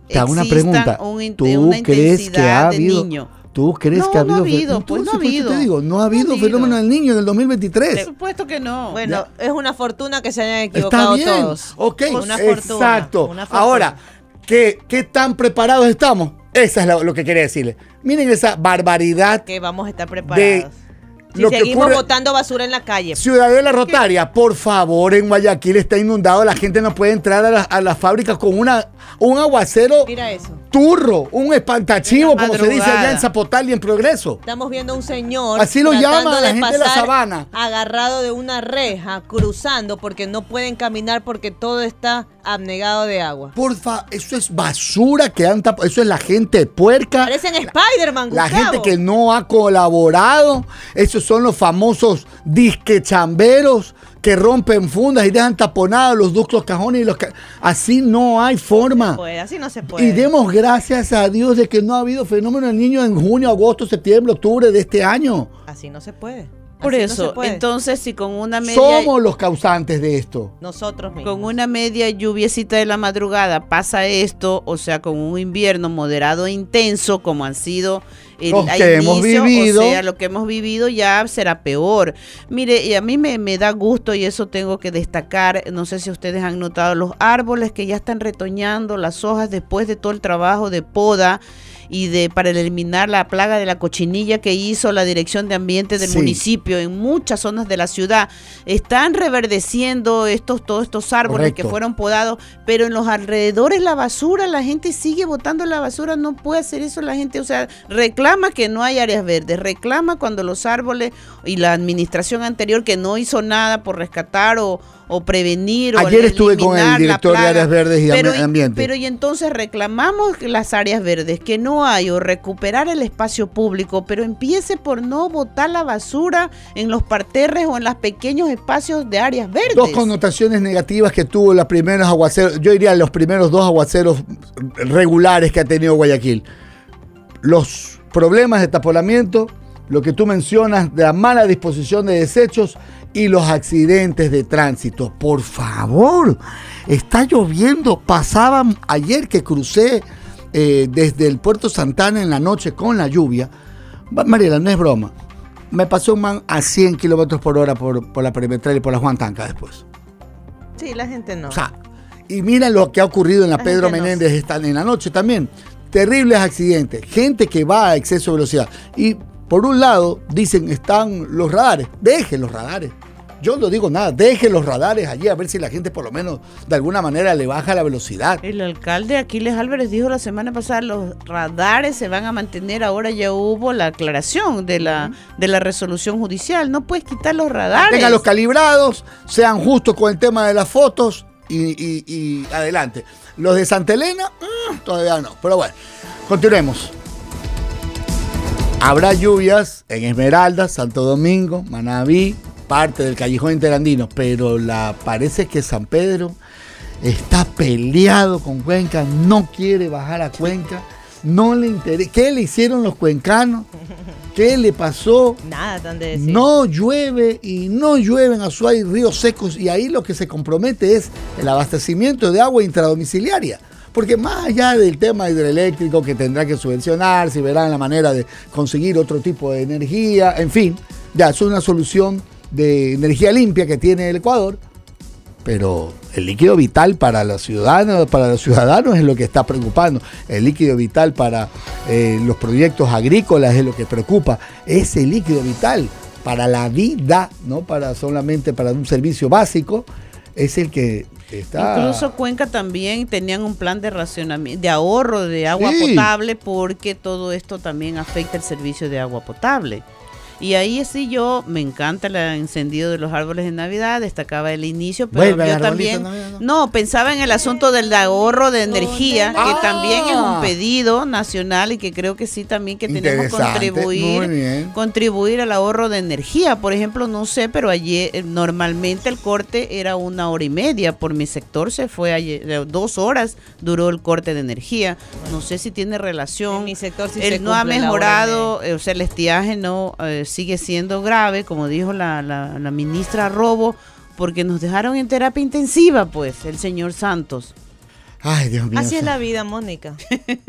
Speaker 2: Te hago una pregunta.
Speaker 3: un
Speaker 2: ¿Tú
Speaker 3: una
Speaker 2: crees que
Speaker 3: intensidad
Speaker 2: ha
Speaker 3: de
Speaker 2: habido
Speaker 3: niño.
Speaker 2: ¿Tú crees
Speaker 3: No,
Speaker 2: que ha
Speaker 3: no
Speaker 2: habido
Speaker 3: ha habido,
Speaker 2: fe-
Speaker 3: pues, no ha
Speaker 2: Entonces, ¿por qué
Speaker 3: habido.
Speaker 2: te digo, no ha habido
Speaker 3: habido.
Speaker 2: fenómeno del niño en el 2023.
Speaker 3: Por supuesto que no.
Speaker 42: Bueno, es una fortuna que se hayan
Speaker 2: Está
Speaker 42: equivocado
Speaker 2: bien.
Speaker 42: todos.
Speaker 2: Ok,
Speaker 42: Una fortuna.
Speaker 2: exacto.
Speaker 42: una fortuna.
Speaker 2: Ahora, ¿qué, ¿qué tan preparados estamos? Esa es lo que quería decirle. Miren esa barbaridad
Speaker 42: que vamos a estar preparados. Si
Speaker 2: lo que
Speaker 42: seguimos
Speaker 2: ocurre-
Speaker 42: botando basura en la calle.
Speaker 2: Ciudadela Rotaria, por favor, en Guayaquil está inundado, la gente no puede entrar a la, a la fábrica con una, un aguacero
Speaker 42: Mira eso.
Speaker 2: Turro, un espantachivo, como se dice allá en Zapotal y en Progreso.
Speaker 42: Estamos viendo a un señor.
Speaker 2: Así lo llama la gente de la sabana.
Speaker 42: Agarrado de una reja, cruzando porque no pueden caminar porque todo está abnegado de agua.
Speaker 2: Porfa, eso es basura que han tapado, eso es la gente puerca.
Speaker 42: Parecen Spider-Man,
Speaker 2: La gente que no ha colaborado, esos son los famosos disque chamberos que rompen fundas y dejan taponados los ductos cajones y los ca- así no hay forma.
Speaker 42: Así no se puede.
Speaker 2: Y demos gracias a Dios de que no ha habido fenómeno del niño en junio, agosto, septiembre, octubre de este año.
Speaker 42: Así no se puede.
Speaker 3: Por
Speaker 42: Así
Speaker 3: eso, entonces si con una media
Speaker 2: Somos los causantes de esto.
Speaker 42: Nosotros mismos.
Speaker 3: con una media lluviecita de la madrugada pasa esto, o sea, con un invierno moderado e intenso como han sido el
Speaker 2: Los que hemos vivido.
Speaker 3: o sea, lo que hemos vivido ya será peor. Mire, y a mí me, me da gusto y eso tengo que destacar, no sé si ustedes han notado los árboles que ya están retoñando las hojas después de todo el trabajo de poda y de para eliminar la plaga de la cochinilla que hizo la Dirección de Ambiente del
Speaker 2: Sí.
Speaker 3: municipio en muchas zonas de la ciudad. Están reverdeciendo estos todos estos árboles
Speaker 2: Correcto.
Speaker 3: que fueron podados, pero en los alrededores la basura, la gente sigue botando la basura, no puede hacer eso la gente, o sea, reclama que no hay áreas verdes, reclama cuando los árboles y la administración anterior que no hizo nada por rescatar o, o prevenir o
Speaker 2: Ayer estuve con el director de áreas verdes y
Speaker 3: pero,
Speaker 2: Am- ambiente.
Speaker 3: Pero y entonces reclamamos las áreas verdes, que no hay, o recuperar el espacio público, pero empiece por no botar la basura en los parterres o en los pequeños espacios de áreas verdes.
Speaker 2: Dos connotaciones negativas que tuvo los primeros aguaceros, yo diría los primeros dos aguaceros regulares que ha tenido Guayaquil. Los problemas de tapolamiento, lo que tú mencionas de la mala disposición de desechos y los accidentes de tránsito. Por favor, está lloviendo. Pasaba ayer que crucé eh, desde el puerto Santana en la noche con la lluvia. Mariela, no es broma. Me pasó un man a 100 kilómetros por hora por, por la perimetral y por la Juan Tanca después.
Speaker 42: Sí, la gente no.
Speaker 2: O sea, y mira lo que ha ocurrido en la
Speaker 42: La
Speaker 2: Pedro
Speaker 42: no
Speaker 2: Menéndez esta- en la noche también. Terribles accidentes, gente que va a exceso de velocidad. Y por un lado, dicen, están los radares. Dejen los radares. Yo no digo nada, dejen los radares allí a ver si la gente por lo menos de alguna manera le baja la velocidad.
Speaker 3: El alcalde Aquiles Álvarez dijo la semana pasada los radares se van a mantener. Ahora ya hubo la aclaración de la, de la resolución judicial. No puedes quitar los radares.
Speaker 2: Tengan calibrados, sean justos con el tema de las fotos y, y- y adelante. Los de Santa Elena, mm, todavía no. Pero bueno, continuemos. Habrá lluvias en Esmeralda, Santo Domingo, Manabí, parte del Callejón Interandino, pero la, parece que San Pedro está peleado con Cuenca, no quiere bajar a Cuenca, no le interesa. ¿Qué le hicieron los cuencanos? ¿Qué le pasó?
Speaker 42: Nada tan de decir.
Speaker 2: No llueve y no llueve en Azuay ríos secos y ahí lo que se compromete es el abastecimiento de agua intradomiciliaria. Porque más allá del tema hidroeléctrico que tendrá que subvencionar, si verán la manera de conseguir otro tipo de energía, en fin, ya es una solución de energía limpia que tiene el Ecuador, pero el líquido vital para los ciudadanos, para los ciudadanos es lo que está preocupando. El líquido vital para eh, los proyectos agrícolas es lo que preocupa. Ese líquido vital para la vida, no para solamente para un servicio básico, es el que está.
Speaker 3: Incluso Cuenca también tenían un plan de racionamiento, de ahorro de agua
Speaker 2: Sí.
Speaker 3: potable, porque todo esto también afecta el servicio de agua potable. Y ahí sí yo me encanta el encendido de los árboles de Navidad, destacaba el inicio, pero
Speaker 2: Vuelve el
Speaker 3: yo también
Speaker 2: Navidad.
Speaker 3: no pensaba en el asunto del ahorro de energía, que también es un
Speaker 2: Ah.
Speaker 3: pedido nacional y que creo que sí también que tenemos que contribuir contribuir al ahorro de energía. Por ejemplo, no sé, pero ayer eh, normalmente el corte era una hora y media. Por mi sector se fue ayer, dos horas duró el corte de energía. No sé si tiene relación.
Speaker 42: En mi sector sí
Speaker 3: Él
Speaker 42: se
Speaker 3: no ha
Speaker 42: cumple la hora y
Speaker 3: mejorado, eh, o sea, el estiaje no eh, sigue siendo grave, como dijo la, la, la ministra Robo, porque nos dejaron en terapia intensiva, pues, el señor Santos.
Speaker 2: Ay, Dios mío.
Speaker 4: Así es la vida, Mónica.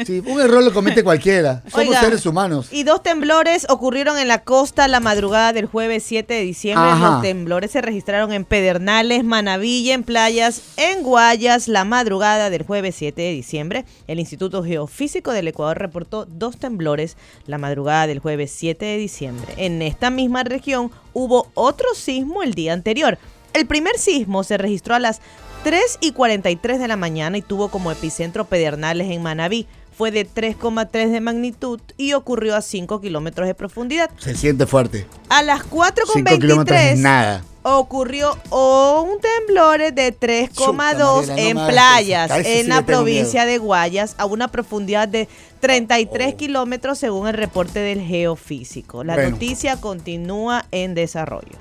Speaker 2: Sí, un error lo comete cualquiera. Somos
Speaker 4: Oiga,
Speaker 2: seres humanos.
Speaker 4: Y dos temblores ocurrieron en la costa la madrugada del jueves 7 de diciembre.
Speaker 2: Ajá.
Speaker 4: Los temblores se registraron en Pedernales, Manavilla, en Playas, en Guayas, la madrugada del jueves 7 de diciembre. El Instituto Geofísico del Ecuador reportó dos temblores la madrugada del jueves 7 de diciembre. En esta misma región hubo otro sismo el día anterior. El primer sismo se registró a las 3 y 43 de la mañana y tuvo como epicentro Pedernales en Manabí. Fue de 3,3 de magnitud y ocurrió a 5 kilómetros de profundidad.
Speaker 2: Se siente fuerte.
Speaker 4: A las
Speaker 2: 5 kilómetros es
Speaker 4: 4,23
Speaker 2: nada.
Speaker 4: ocurrió un temblor de 3,2
Speaker 2: Chuta, Mariela,
Speaker 4: en
Speaker 2: no
Speaker 4: playas
Speaker 2: sí
Speaker 4: en la provincia de Guayas a una profundidad de 33 kilómetros según el reporte del geofísico. La
Speaker 2: Bueno.
Speaker 4: noticia continúa en desarrollo.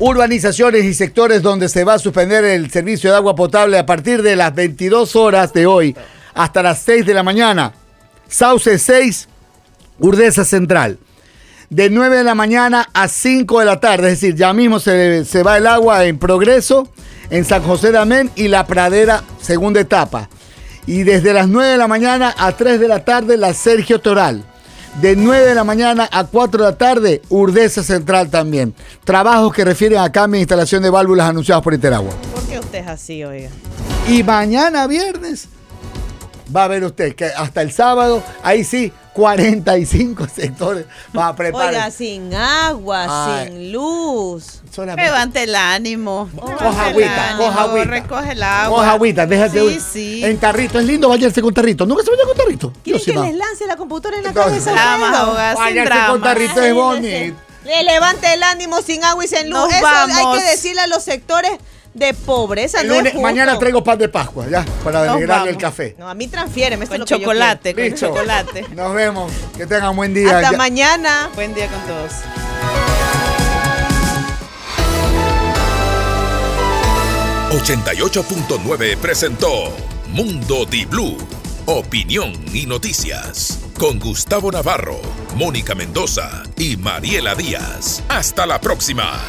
Speaker 2: Urbanizaciones y sectores donde se va a suspender el servicio de agua potable a partir de las 22 horas de hoy hasta las 6 de la mañana. Sauce 6, Urdesa Central. De 9 de la mañana a 5 de la tarde, es decir, ya mismo se, se va el agua en progreso en San José de Amén y La Pradera, segunda etapa. Y desde las 9 de la mañana a 3 de la tarde, la Sergio Toral. De 9 de la mañana a 4 de la tarde, Urdesa Central también. Trabajos que refieren a cambio e instalación de válvulas anunciados por Interagua.
Speaker 4: ¿Por qué usted es así, oiga?
Speaker 2: Y mañana viernes va a ver usted que hasta el sábado, ahí sí, 45 sectores va a preparar.
Speaker 4: Oiga, sin agua,
Speaker 2: Ay.
Speaker 4: sin luz.
Speaker 3: Levante el ánimo.
Speaker 2: Coja agüita, coja agüita.
Speaker 3: Recoge el agua.
Speaker 2: Coja agüita, déjate
Speaker 3: Sí,
Speaker 2: ir.
Speaker 3: sí.
Speaker 2: En tarrito, es lindo bañarse con tarrito. Nunca se baña con tarrito.
Speaker 4: ¿Quieren
Speaker 2: sí,
Speaker 4: que
Speaker 2: ma.
Speaker 4: les lance la computadora en la
Speaker 2: Entonces,
Speaker 4: cabeza?
Speaker 3: Dramas.
Speaker 2: con tarrito es bonito.
Speaker 4: Le levante el ánimo sin agua y sin luz.
Speaker 3: Nos
Speaker 4: Eso
Speaker 3: vamos.
Speaker 4: hay que decirle a los sectores de pobreza.
Speaker 2: El
Speaker 4: no
Speaker 2: lunes- mañana traigo pan de Pascua, ya, para
Speaker 3: Nos
Speaker 2: alegrarle el café.
Speaker 4: No, a mí transfiéreme. esto
Speaker 3: Con
Speaker 4: es lo que yo
Speaker 3: chocolate, con
Speaker 2: Listo.
Speaker 3: chocolate.
Speaker 2: Nos vemos. Que tengan buen día.
Speaker 4: Hasta
Speaker 2: Ya-
Speaker 4: mañana.
Speaker 3: Buen día con todos.
Speaker 1: ...88.9 presentó... ...Mundo Di Blue... Opinión y noticias... ...con Gustavo Navarro... ...Mónica Mendoza... ...y Mariela Díaz... ...hasta la próxima...